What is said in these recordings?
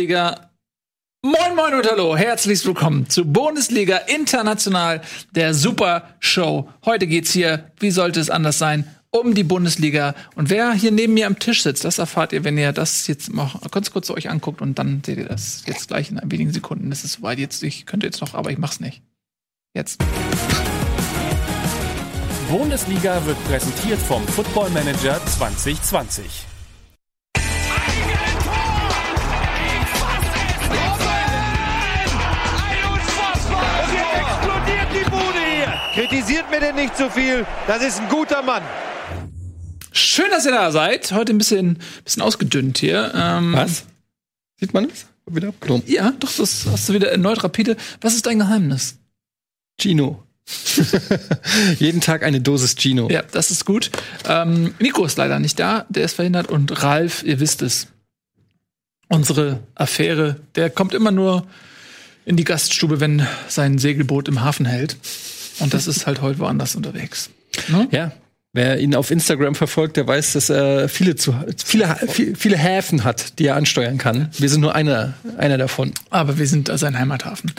Bundesliga. Moin Moin und Hallo, herzlich willkommen zu Bundesliga International, der Super Show. Heute geht's hier, wie sollte es anders sein, um die Bundesliga. Und wer hier neben mir am Tisch sitzt, das erfahrt ihr, wenn ihr das jetzt mal ganz kurz euch anguckt und dann seht ihr das jetzt gleich in wenigen Sekunden. Es ist soweit jetzt, ich könnte jetzt noch, aber ich mach's nicht. Jetzt. Bundesliga wird präsentiert vom Football Manager 2020. Kritisiert mir denn nicht so viel. Das ist ein guter Mann. Schön, dass ihr da seid. Heute ein bisschen, bisschen ausgedünnt hier. Ähm, Was? Sieht man das? Wieder abgenommen. Ja, doch, das hast du wieder erneut rapide. Was ist dein Geheimnis? Gino. Jeden Tag eine Dosis Gino. Ja, das ist gut. Ähm, Nico ist leider nicht da, der ist verhindert. Und Ralf, ihr wisst es, unsere Affäre, der kommt immer nur in die Gaststube, wenn sein Segelboot im Hafen hält. Und das ist halt heute woanders unterwegs. Ne? Ja. Wer ihn auf Instagram verfolgt, der weiß, dass er viele, zu, viele, viele, Häfen hat, die er ansteuern kann. Wir sind nur einer, einer davon. Aber wir sind sein Heimathafen.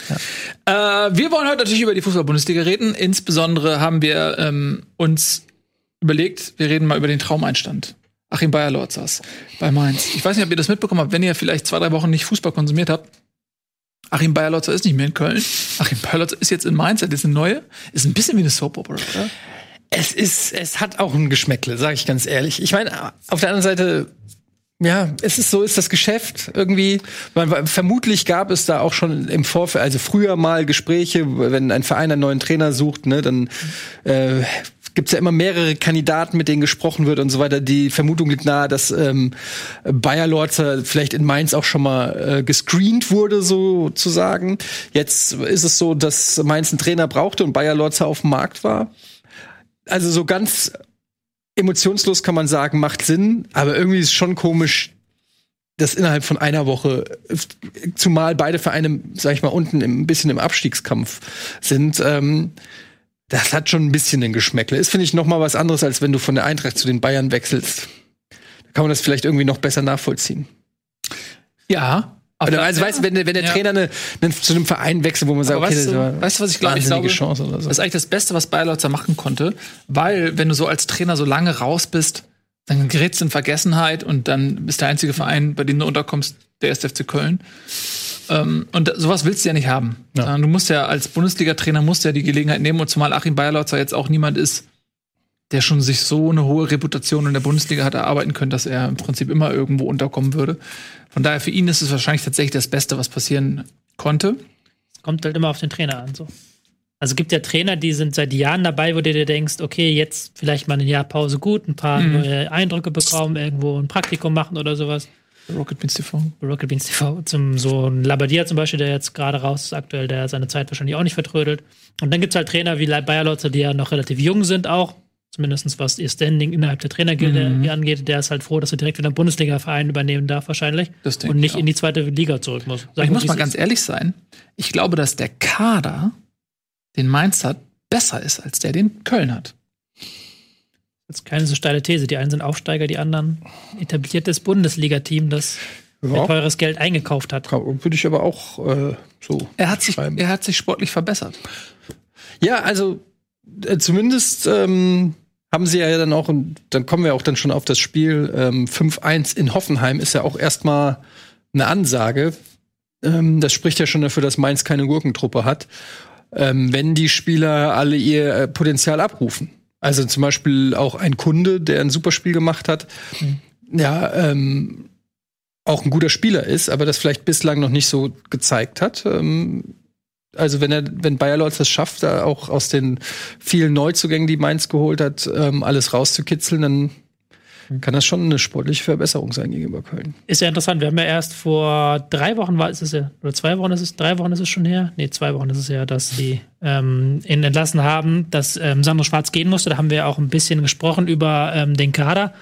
Ja. Äh, wir wollen heute natürlich über die Fußball-Bundesliga reden. Insbesondere haben wir ähm, uns überlegt, wir reden mal über den Traumeinstand. Achim Bayer-Lorzas bei Mainz. Ich weiß nicht, ob ihr das mitbekommen habt, wenn ihr vielleicht zwei, drei Wochen nicht Fußball konsumiert habt. Achim Bayer-Lotzer ist nicht mehr in Köln. Achim Bayer-Lotzer ist jetzt in Mainz, das ist eine neue. Ist ein bisschen wie eine Soap-Opera, oder? Es ist, es hat auch ein Geschmäckle, sage ich ganz ehrlich. Ich meine, auf der anderen Seite, ja, es ist so, ist das Geschäft irgendwie. Man, vermutlich gab es da auch schon im Vorfeld, also früher mal Gespräche, wenn ein Verein einen neuen Trainer sucht, ne, dann äh, gibt's ja immer mehrere Kandidaten, mit denen gesprochen wird und so weiter. Die Vermutung liegt nahe, dass ähm, Bayer Lorzer vielleicht in Mainz auch schon mal äh, gescreent wurde, sozusagen. Jetzt ist es so, dass Mainz einen Trainer brauchte und Bayer Lorzer auf dem Markt war also so ganz emotionslos kann man sagen, macht Sinn, aber irgendwie ist es schon komisch, dass innerhalb von einer Woche, zumal beide Vereine, sag ich mal, unten ein bisschen im Abstiegskampf sind, ähm, das hat schon ein bisschen den Geschmäckle. Ist, finde ich, noch mal was anderes, als wenn du von der Eintracht zu den Bayern wechselst. Da kann man das vielleicht irgendwie noch besser nachvollziehen. Ja, oder also, weißt, wenn, wenn der ja. Trainer eine, eine, zu einem Verein wechselt, wo man sagt, okay, weißt das du, weißt du, was ich glaube? Ich glaube, Chance oder so. Das ist eigentlich das Beste, was Bayerlotzer machen konnte, weil wenn du so als Trainer so lange raus bist, dann gerätst du in Vergessenheit und dann bist der einzige Verein, bei dem du unterkommst, der erste FC Köln. Ähm, und sowas willst du ja nicht haben. Ja. Du musst ja als Bundesliga-Trainer musst ja die Gelegenheit nehmen und zumal Achim Bayerlotzer jetzt auch niemand ist, der schon sich so eine hohe Reputation in der Bundesliga hat erarbeiten können, dass er im Prinzip immer irgendwo unterkommen würde. Von daher für ihn ist es wahrscheinlich tatsächlich das Beste, was passieren konnte. Es kommt halt immer auf den Trainer an. So. Also es gibt ja Trainer, die sind seit Jahren dabei, wo du dir denkst, okay, jetzt vielleicht mal ein Jahr Pause gut, ein paar mhm. neue Eindrücke bekommen, irgendwo ein Praktikum machen oder sowas. Rocket Beans TV. Rocket Beans TV. Zum, so ein Labadia zum Beispiel, der jetzt gerade raus ist aktuell, der seine Zeit wahrscheinlich auch nicht vertrödelt. Und dann gibt es halt Trainer wie Bayer Lotzer, die ja noch relativ jung sind auch, zumindest was ihr Standing innerhalb der Trainergilde mhm. angeht, der ist halt froh, dass er direkt wieder einen Bundesliga-Verein übernehmen darf, wahrscheinlich. und nicht in die zweite Liga zurück muss. Sag ich muss mal ganz ehrlich sein. Ich glaube, dass der Kader, den Mainz hat, besser ist, als der, den Köln hat. Das ist keine so steile These. Die einen sind Aufsteiger, die anderen etabliertes Bundesliga-Team, das ja. teures Geld eingekauft hat. Würde ich aber auch äh, so. Er hat, sich, er hat sich sportlich verbessert. Ja, also äh, zumindest ähm, haben sie ja dann auch, und dann kommen wir auch dann schon auf das Spiel, ähm, 5-1 in Hoffenheim ist ja auch erstmal eine Ansage. Ähm, das spricht ja schon dafür, dass Mainz keine Gurkentruppe hat, ähm, wenn die Spieler alle ihr äh, Potenzial abrufen. Also zum Beispiel auch ein Kunde, der ein super Spiel gemacht hat, mhm. ja, ähm, auch ein guter Spieler ist, aber das vielleicht bislang noch nicht so gezeigt hat. Ähm, also wenn er, wenn Bayer Lorz das schafft, da auch aus den vielen Neuzugängen, die Mainz geholt hat, ähm, alles rauszukitzeln, dann kann das schon eine sportliche Verbesserung sein gegenüber Köln. Ist ja interessant. Wir haben ja erst vor drei Wochen war ist es ja, oder zwei Wochen ist es, drei Wochen ist es schon her? Nee, zwei Wochen ist es ja, dass sie ähm, ihn entlassen haben, dass ähm, Sandro Schwarz gehen musste. Da haben wir ja auch ein bisschen gesprochen über ähm, den Kader.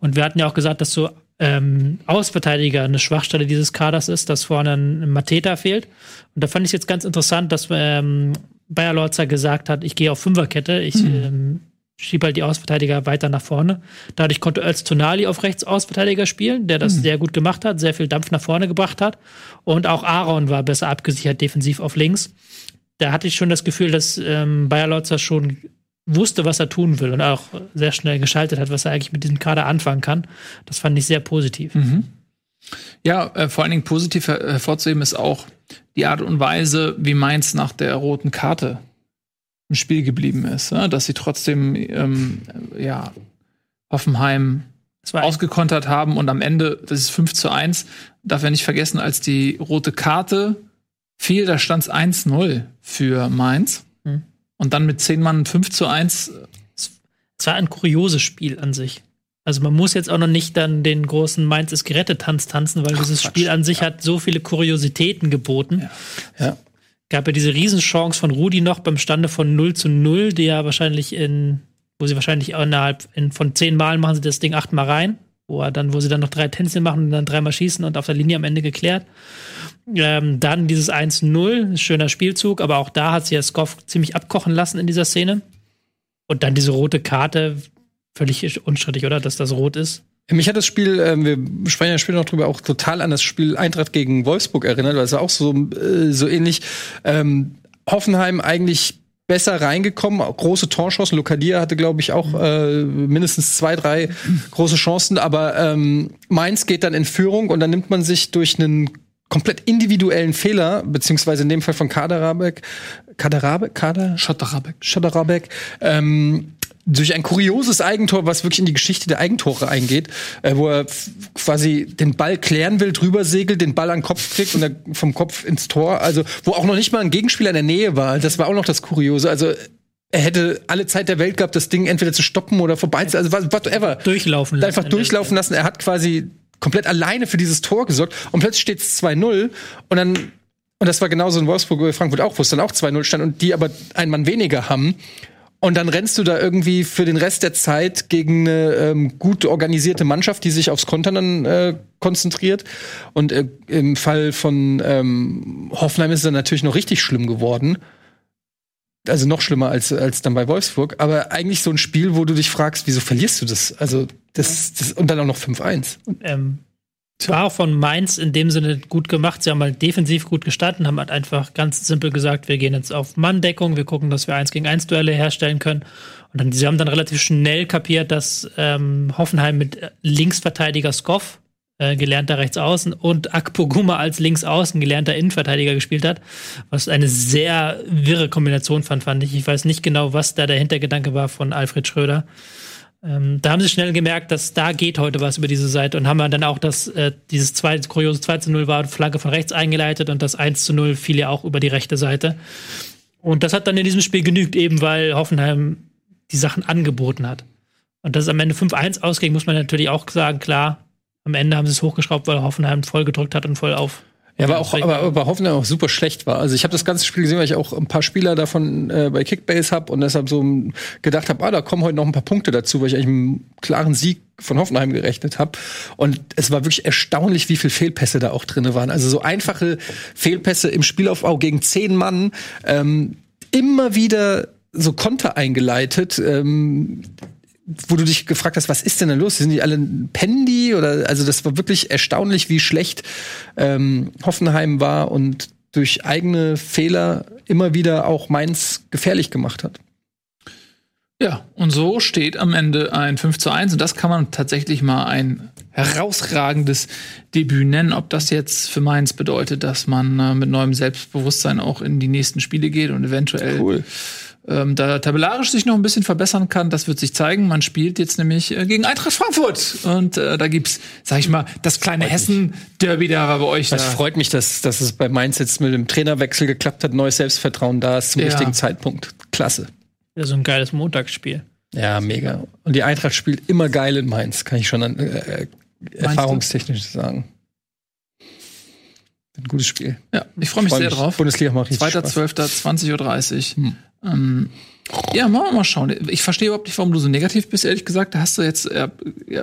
Und wir hatten ja auch gesagt, dass so ähm, Außenverteidiger eine Schwachstelle dieses Kaders ist, dass vorne ein Mateta fehlt. Und da fand ich jetzt ganz interessant, dass ähm, Bayer Lorzer gesagt hat, ich gehe auf Fünferkette. Ich mhm. ähm, schieb halt die Außenverteidiger weiter nach vorne. Dadurch konnte Öztunali auf rechts Außenverteidiger spielen, der das mhm. sehr gut gemacht hat, sehr viel Dampf nach vorne gebracht hat. Und auch Aaron war besser abgesichert defensiv auf links. Da hatte ich schon das Gefühl, dass ähm, Bayer Lotzer schon wusste, was er tun will und auch sehr schnell geschaltet hat, was er eigentlich mit diesem Kader anfangen kann. Das fand ich sehr positiv. Mhm. Ja, äh, vor allen Dingen positiv her hervorzuheben ist auch die Art und Weise, wie Mainz nach der roten Karte im Spiel geblieben ist. Ja? Dass sie trotzdem ähm, ja, Hoffenheim ausgekontert haben und am Ende, das ist 5 zu 1, darf er nicht vergessen, als die rote Karte fiel, da stand es 1-0 für Mainz. Hm. Und dann mit 10 Mann 5 zu 1. Es war ein kurioses Spiel an sich. Also man muss jetzt auch noch nicht dann den großen Mainz ist gerettet Tanz tanzen, weil Ach, dieses Quatsch. Spiel an sich ja. hat so viele Kuriositäten geboten. Ja. ja. Gab ja diese Riesenchance von Rudi noch beim Stande von 0 zu 0, die ja wahrscheinlich in, wo sie wahrscheinlich innerhalb in, von zehn Malen machen sie das Ding achtmal rein, wo er dann, wo sie dann noch drei Tänzchen machen und dann dreimal schießen und auf der Linie am Ende geklärt. Ähm, dann dieses 1-0, schöner Spielzug, aber auch da hat sich ja Skoff ziemlich abkochen lassen in dieser Szene. Und dann diese rote Karte, völlig unstrittig, oder, dass das rot ist. Mich hat das Spiel, äh, wir sprechen ja später noch drüber, auch total an das Spiel Eintracht gegen Wolfsburg erinnert, weil es war auch so, äh, so ähnlich. Ähm, Hoffenheim eigentlich besser reingekommen, große Torchancen. Lokadia hatte, glaube ich, auch äh, mindestens zwei, drei große Chancen, aber ähm, Mainz geht dann in Führung und dann nimmt man sich durch einen komplett individuellen Fehler, beziehungsweise in dem Fall von Kaderabek, Kaderabek, Kader? Schotterabek. Schotterabek, ähm, durch ein kurioses Eigentor, was wirklich in die Geschichte der Eigentore eingeht, äh, wo er quasi den Ball klären will, drüber segelt, den Ball an den Kopf kriegt und dann vom Kopf ins Tor. Also, wo auch noch nicht mal ein Gegenspieler in der Nähe war. Das war auch noch das Kuriose. Also, er hätte alle Zeit der Welt gehabt, das Ding entweder zu stoppen oder vorbei zu, also whatever. Durchlaufen lassen. Einfach durchlaufen lassen. Er hat quasi komplett alleine für dieses Tor gesorgt und plötzlich steht es 2-0 und dann und das war genauso in Wolfsburg oder Frankfurt auch, wo es dann auch 2-0 stand und die aber einen Mann weniger haben. Und dann rennst du da irgendwie für den Rest der Zeit gegen eine ähm, gut organisierte Mannschaft, die sich aufs Kontern dann äh, konzentriert. Und äh, im Fall von ähm, Hoffenheim ist es dann natürlich noch richtig schlimm geworden. Also noch schlimmer als, als dann bei Wolfsburg. Aber eigentlich so ein Spiel, wo du dich fragst, wieso verlierst du das? Also das, das und dann auch noch 5-1. Ähm, war auch von Mainz in dem Sinne gut gemacht. Sie haben halt defensiv gut gestanden, haben halt einfach ganz simpel gesagt, wir gehen jetzt auf Manndeckung, wir gucken, dass wir eins gegen eins Duelle herstellen können. Und dann, sie haben dann relativ schnell kapiert, dass ähm, Hoffenheim mit Linksverteidiger Skoff, äh, gelernter Rechtsaußen, und Akpoguma als Linksaußen, gelernter Innenverteidiger gespielt hat. Was eine sehr wirre Kombination fand, fand ich. Ich weiß nicht genau, was da der Hintergedanke war von Alfred Schröder. Ähm, da haben sie schnell gemerkt, dass da geht heute was über diese Seite und haben dann auch das, äh, dieses zwei, kuriose 2 zu 0 war Flanke von rechts eingeleitet und das 1 zu 0 fiel ja auch über die rechte Seite. Und das hat dann in diesem Spiel genügt, eben weil Hoffenheim die Sachen angeboten hat. Und dass es am Ende 5-1 ausging, muss man natürlich auch sagen, klar, am Ende haben sie es hochgeschraubt, weil Hoffenheim voll gedrückt hat und voll auf ja, aber auch, aber, aber Hoffenheim auch super schlecht war. Also ich habe das ganze Spiel gesehen, weil ich auch ein paar Spieler davon äh, bei Kickbase habe und deshalb so gedacht habe, ah, da kommen heute noch ein paar Punkte dazu, weil ich eigentlich einen klaren Sieg von Hoffenheim gerechnet habe. Und es war wirklich erstaunlich, wie viel Fehlpässe da auch drinne waren. Also so einfache Fehlpässe im Spielaufbau gegen zehn Mann, ähm, immer wieder so Konter eingeleitet. Ähm, wo du dich gefragt hast, was ist denn da los? Sind die alle Pendi oder also das war wirklich erstaunlich, wie schlecht ähm, Hoffenheim war und durch eigene Fehler immer wieder auch Mainz gefährlich gemacht hat. Ja, und so steht am Ende ein 5 zu 1 und das kann man tatsächlich mal ein herausragendes Debüt nennen. Ob das jetzt für Mainz bedeutet, dass man äh, mit neuem Selbstbewusstsein auch in die nächsten Spiele geht und eventuell cool ähm, da tabellarisch sich noch ein bisschen verbessern kann, das wird sich zeigen. Man spielt jetzt nämlich äh, gegen Eintracht Frankfurt und äh, da gibt's, sag ich mal, das kleine Hessen-Derby da war bei euch. Es freut mich, dass, dass es bei Mainz jetzt mit dem Trainerwechsel geklappt hat, neues Selbstvertrauen da ist zum ja. richtigen Zeitpunkt. Klasse. Ja, so ein geiles Montagsspiel. Ja, mega. Und die Eintracht spielt immer geil in Mainz, kann ich schon an, äh, äh erfahrungstechnisch sagen. Ein gutes Spiel. Ja, ich freue mich freu sehr mich. drauf. Bundesliga macht richtig 2.12.20.30 Uhr. Hm. Ähm, ja, mal, mal schauen. Ich verstehe überhaupt nicht, warum du so negativ bist, ehrlich gesagt. Da hast du jetzt, ja,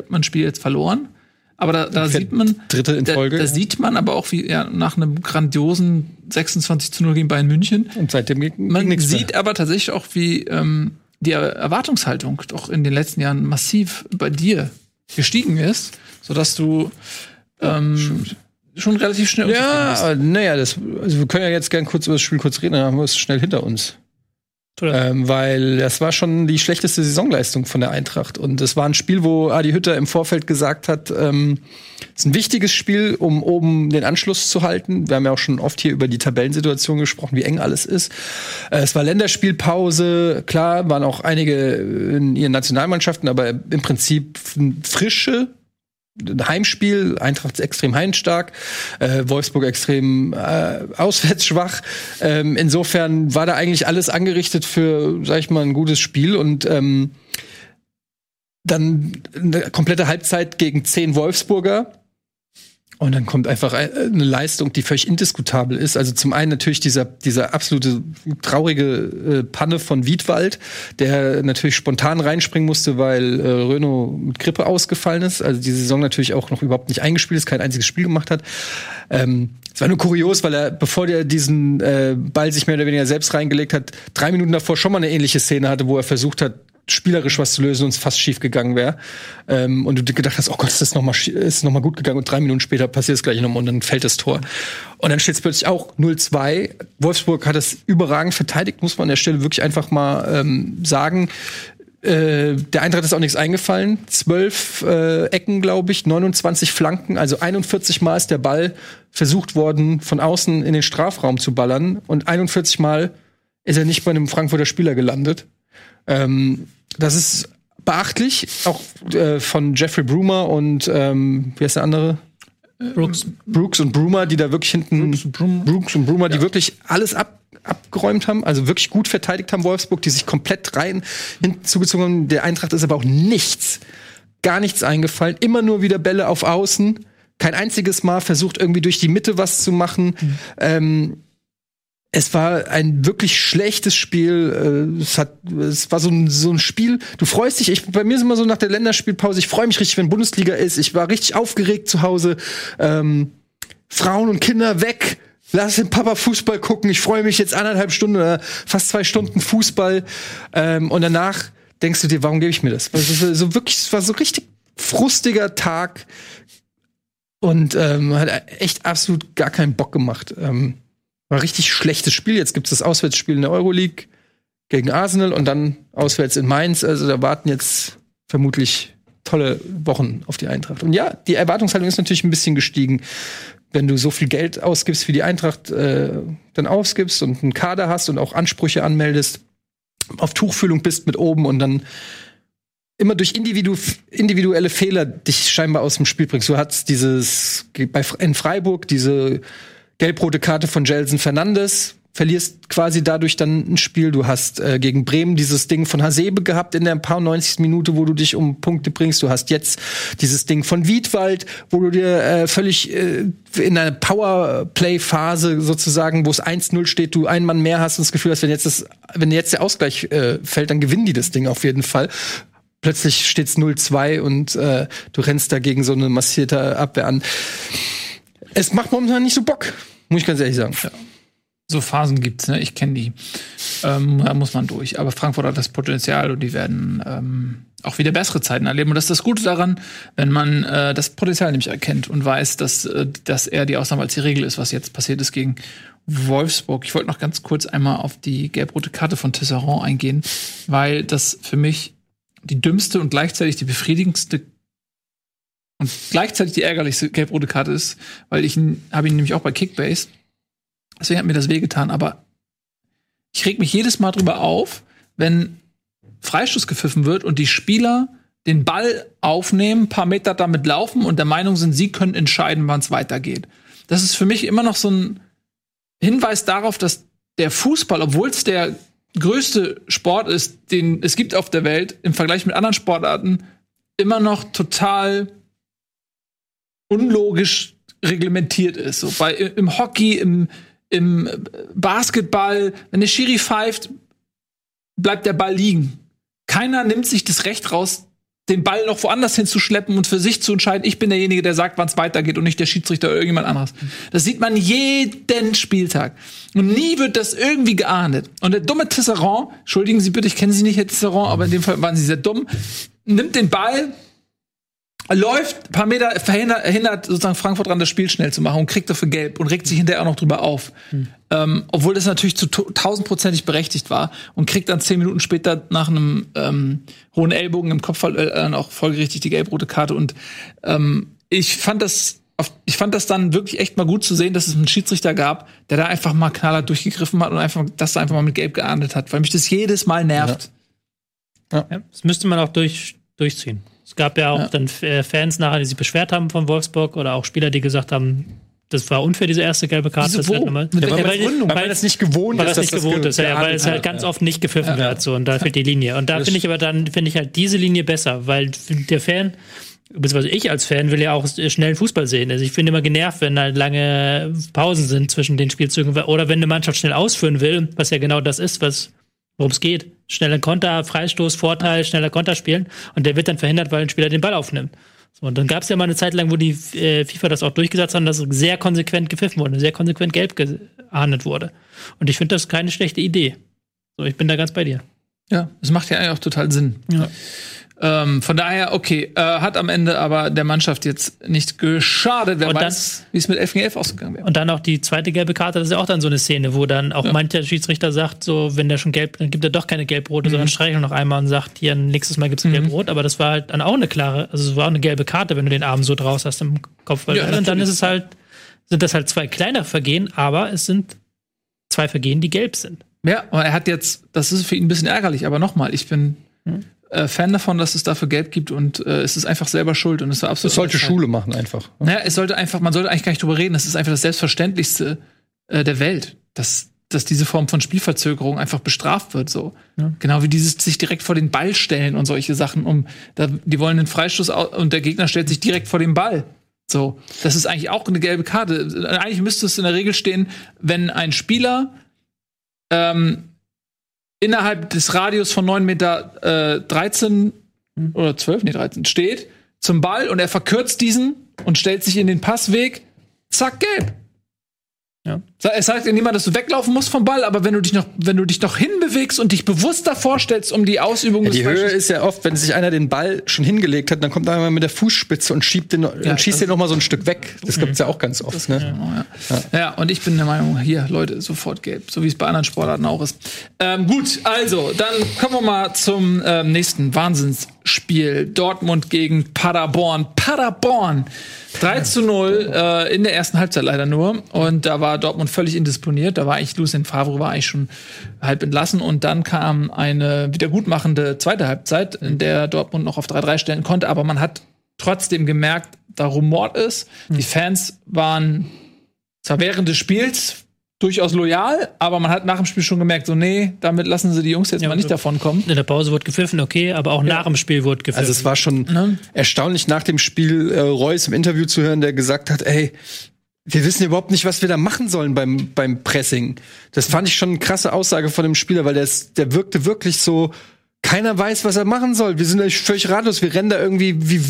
man Spiel jetzt verloren. Aber da, da sieht man. Dritte in Folge. Da, da sieht man aber auch, wie ja, nach einem grandiosen 26 zu 0 gegen Bayern München. Und seitdem ging Man sieht mehr. aber tatsächlich auch, wie, ähm, die Erwartungshaltung doch in den letzten Jahren massiv bei dir gestiegen ist, sodass du ähm, schon relativ schnell Ja, naja, das, also wir können ja jetzt gern kurz über das Spiel kurz reden, dann haben wir es schnell hinter uns. Ähm, weil das war schon die schlechteste Saisonleistung von der Eintracht. Und es war ein Spiel, wo Adi Hütter im Vorfeld gesagt hat, ähm, es ist ein wichtiges Spiel, um oben den Anschluss zu halten. Wir haben ja auch schon oft hier über die Tabellensituation gesprochen, wie eng alles ist. Äh, es war Länderspielpause, klar, waren auch einige in ihren Nationalmannschaften, aber im Prinzip frische ein Heimspiel, Eintracht extrem heimstark, äh, Wolfsburg extrem äh, auswärts schwach. Ähm, insofern war da eigentlich alles angerichtet für, sag ich mal, ein gutes Spiel und ähm, dann eine komplette Halbzeit gegen zehn Wolfsburger und dann kommt einfach eine Leistung, die völlig indiskutabel ist. Also zum einen natürlich dieser, dieser absolute traurige äh, Panne von Wiedwald, der natürlich spontan reinspringen musste, weil äh, Renault mit Grippe ausgefallen ist. Also die Saison natürlich auch noch überhaupt nicht eingespielt ist, kein einziges Spiel gemacht hat. Ähm, es war nur kurios, weil er, bevor der diesen äh, Ball sich mehr oder weniger selbst reingelegt hat, drei Minuten davor schon mal eine ähnliche Szene hatte, wo er versucht hat, spielerisch was zu lösen und es fast schief gegangen wäre. Ähm, und du gedacht hast, oh Gott, ist das nochmal ist noch mal gut gegangen und drei Minuten später passiert es gleich nochmal und dann fällt das Tor. Und dann steht es plötzlich auch 0-2. Wolfsburg hat das überragend verteidigt, muss man an der Stelle wirklich einfach mal ähm, sagen. Äh, der Eintracht ist auch nichts eingefallen. Zwölf äh, Ecken, glaube ich, 29 Flanken, also 41 Mal ist der Ball versucht worden, von außen in den Strafraum zu ballern. Und 41 Mal ist er nicht bei einem Frankfurter Spieler gelandet. Ähm, das ist beachtlich, auch äh, von Jeffrey Brumer und ähm, wie heißt der andere? Brooks. Brooks und Brumer, die da wirklich hinten Brooks und, Brum. Brooks und Brumer, ja. die wirklich alles ab, abgeräumt haben, also wirklich gut verteidigt haben, Wolfsburg, die sich komplett rein hinzugezogen haben. Der Eintracht ist aber auch nichts, gar nichts eingefallen. Immer nur wieder Bälle auf Außen. Kein einziges Mal versucht, irgendwie durch die Mitte was zu machen. Mhm. Ähm, es war ein wirklich schlechtes Spiel. Äh, es, hat, es war so ein, so ein Spiel. Du freust dich. Ich, bei mir ist immer so nach der Länderspielpause. Ich freue mich richtig, wenn Bundesliga ist. Ich war richtig aufgeregt zu Hause. Ähm, Frauen und Kinder weg. Lass den Papa Fußball gucken. Ich freue mich jetzt anderthalb Stunden oder fast zwei Stunden Fußball. Ähm, und danach denkst du dir, warum gebe ich mir das? Also so wirklich, es war so richtig frustiger Tag und ähm, hat echt absolut gar keinen Bock gemacht. Ähm, war ein richtig schlechtes Spiel. Jetzt gibt es das Auswärtsspiel in der Euroleague gegen Arsenal und dann auswärts in Mainz. Also da warten jetzt vermutlich tolle Wochen auf die Eintracht. Und ja, die Erwartungshaltung ist natürlich ein bisschen gestiegen. Wenn du so viel Geld ausgibst, wie die Eintracht äh, dann ausgibst und einen Kader hast und auch Ansprüche anmeldest, auf Tuchfühlung bist mit oben und dann immer durch individu individuelle Fehler dich scheinbar aus dem Spiel bringst. Du hattest dieses in Freiburg diese gelb-rote Karte von Jelson Fernandes, verlierst quasi dadurch dann ein Spiel. Du hast äh, gegen Bremen dieses Ding von Hasebe gehabt in der paar 90. Minute, wo du dich um Punkte bringst. Du hast jetzt dieses Ding von Wiedwald, wo du dir äh, völlig äh, in einer Powerplay-Phase sozusagen, wo es 1-0 steht, du einen Mann mehr hast und das Gefühl hast, wenn jetzt das, wenn jetzt der Ausgleich äh, fällt, dann gewinnen die das Ding auf jeden Fall plötzlich steht's 0-2 und äh, du rennst dagegen so eine massierte Abwehr an. Es macht momentan nicht so Bock. Muss ich ganz ehrlich sagen. Ja. So Phasen gibt's, ne? Ich kenne die. Ähm, da muss man durch. Aber Frankfurt hat das Potenzial und die werden ähm, auch wieder bessere Zeiten erleben. Und das ist das Gute daran, wenn man äh, das Potenzial nämlich erkennt und weiß, dass, äh, dass er die Ausnahme als die Regel ist, was jetzt passiert ist gegen Wolfsburg. Ich wollte noch ganz kurz einmal auf die gelb-rote Karte von Tisserand eingehen, weil das für mich die dümmste und gleichzeitig die befriedigendste und gleichzeitig die ärgerlichste gelb-rote Karte ist, weil ich habe ihn nämlich auch bei Kickbase. Deswegen hat mir das wehgetan, aber ich reg mich jedes Mal drüber auf, wenn Freistoß gepfiffen wird und die Spieler den Ball aufnehmen, paar Meter damit laufen und der Meinung sind, sie können entscheiden, wann es weitergeht. Das ist für mich immer noch so ein Hinweis darauf, dass der Fußball, obwohl es der größte Sport ist, den es gibt auf der Welt, im Vergleich mit anderen Sportarten, immer noch total unlogisch reglementiert ist. So bei im Hockey, im, im Basketball, wenn der Schiri pfeift, bleibt der Ball liegen. Keiner nimmt sich das Recht raus, den Ball noch woanders hinzuschleppen und für sich zu entscheiden, ich bin derjenige, der sagt, wann es weitergeht und nicht der Schiedsrichter oder irgendjemand anderes. Das sieht man jeden Spieltag. Und nie wird das irgendwie geahndet. Und der dumme Tisserand, entschuldigen Sie bitte, ich kenne Sie nicht, Herr Tisserand, aber in dem Fall waren Sie sehr dumm, nimmt den Ball, läuft ein paar Meter, verhindert hindert sozusagen Frankfurt dran, das Spiel schnell zu machen und kriegt dafür gelb und regt sich hinterher auch noch drüber auf. Hm. Ähm, obwohl das natürlich zu tausendprozentig berechtigt war und kriegt dann zehn Minuten später nach einem ähm, hohen Ellbogen im Kopf äh, auch folgerichtig die gelb-rote Karte. Und ähm, ich fand das ich fand das dann wirklich echt mal gut zu sehen, dass es einen Schiedsrichter gab, der da einfach mal knaller durchgegriffen hat und einfach das einfach mal mit Gelb geahndet hat, weil mich das jedes Mal nervt. Ja. Ja. Das müsste man auch durch, durchziehen. Es gab ja auch ja. dann äh, Fans nachher, die sich beschwert haben von Wolfsburg oder auch Spieler, die gesagt haben, das war unfair, diese erste gelbe Karte. Wieso? Halt ja, weil, weil, weil, das nicht gewohnt weil ist. Weil das nicht gewohnt ist, ja, weil es halt ganz oft nicht gepfiffen wird. So, und da fehlt die Linie. Und da finde ich aber dann, finde ich halt diese Linie besser, weil der Fan, beziehungsweise ich als Fan will ja auch schnellen Fußball sehen. Also ich finde immer genervt, wenn halt lange Pausen sind zwischen den Spielzügen oder wenn eine Mannschaft schnell ausführen will, was ja genau das ist, was worum es geht. Schneller Konter, Freistoß, Vorteil, schneller Konter spielen. Und der wird dann verhindert, weil ein Spieler den Ball aufnimmt. So, und dann gab es ja mal eine Zeit lang, wo die äh, FIFA das auch durchgesetzt haben, dass sehr konsequent gepfiffen wurde, sehr konsequent gelb geahndet wurde. Und ich finde das keine schlechte Idee. So, ich bin da ganz bei dir. Ja, es macht ja eigentlich auch total Sinn. Ja. Ähm, von daher, okay, äh, hat am Ende aber der Mannschaft jetzt nicht geschadet. Wer und weiß, wie es mit 11 gegen 11 ausgegangen wäre. Und dann auch die zweite gelbe Karte, das ist ja auch dann so eine Szene, wo dann auch ja. mancher Schiedsrichter sagt, so, wenn der schon gelb, dann gibt er doch keine gelb-rote, mhm. sondern streichelt noch einmal und sagt, hier, nächstes Mal gibt es mhm. gelb-rot. Aber das war halt dann auch eine klare, also es war auch eine gelbe Karte, wenn du den Arm so draus hast im Kopf. Ja, und dann ist es halt, sind das halt zwei kleine Vergehen, aber es sind zwei Vergehen, die gelb sind. Ja, aber er hat jetzt, das ist für ihn ein bisschen ärgerlich, aber nochmal, ich bin, mhm äh, Fan davon, dass es dafür Geld gibt und äh, es ist einfach selber schuld und es war absolut. Es sollte Schule machen einfach. Naja, es sollte einfach, man sollte eigentlich gar nicht drüber reden. Es ist einfach das Selbstverständlichste äh, der Welt, dass dass diese Form von Spielverzögerung einfach bestraft wird, so. Ja. Genau wie dieses sich direkt vor den Ball stellen und solche Sachen, um, da, die wollen einen Freistoß und der Gegner stellt sich direkt vor den Ball. So. Das ist eigentlich auch eine gelbe Karte. Eigentlich müsste es in der Regel stehen, wenn ein Spieler ähm, innerhalb des Radius von 9 Meter äh, 13 oder 12, nee, 13 steht zum Ball und er verkürzt diesen und stellt sich in den Passweg, zack, gelb. Ja. Es sagt ja niemand, dass du weglaufen musst vom Ball, aber wenn du dich noch, wenn du dich noch hinbewegst und dich bewusster vorstellst, um die Ausübung ja, Die Höhe ist ja oft, wenn sich einer den Ball schon hingelegt hat, dann kommt er mit der Fußspitze und schiebt den ja, und schießt den noch mal so ein Stück weg. Das gibt's ja auch ganz oft. Das, ne? ja, ja. und ich bin der Meinung, hier, Leute, sofort gelb, so wie es bei anderen Sportarten auch ist. Ähm, gut, also, dann kommen wir mal zum ähm, nächsten Wahnsinnsspiel. Dortmund gegen Paderborn. Paderborn! 3 zu 0 äh, in der ersten Halbzeit leider nur. Und da war Dortmund völlig indisponiert. Da war eigentlich Lucien Favre war eigentlich schon halb entlassen. Und dann kam eine wiedergutmachende zweite Halbzeit, in der Dortmund noch auf 3-3 stellen konnte. Aber man hat trotzdem gemerkt, da rumort ist. Die Fans waren zwar während des Spiels durchaus loyal, aber man hat nach dem Spiel schon gemerkt, so nee, damit lassen sie die Jungs jetzt ja, mal nicht davon kommen. In der Pause wurde gepfiffen, okay, aber auch ja. nach dem Spiel wurde gepfiffen. Also es war schon ne? erstaunlich nach dem Spiel äh, Reus im Interview zu hören, der gesagt hat, ey, wir wissen überhaupt nicht, was wir da machen sollen beim, beim Pressing. Das fand ich schon eine krasse Aussage von dem Spieler, weil der, der wirkte wirklich so, keiner weiß, was er machen soll. Wir sind völlig ratlos, wir rennen da irgendwie wie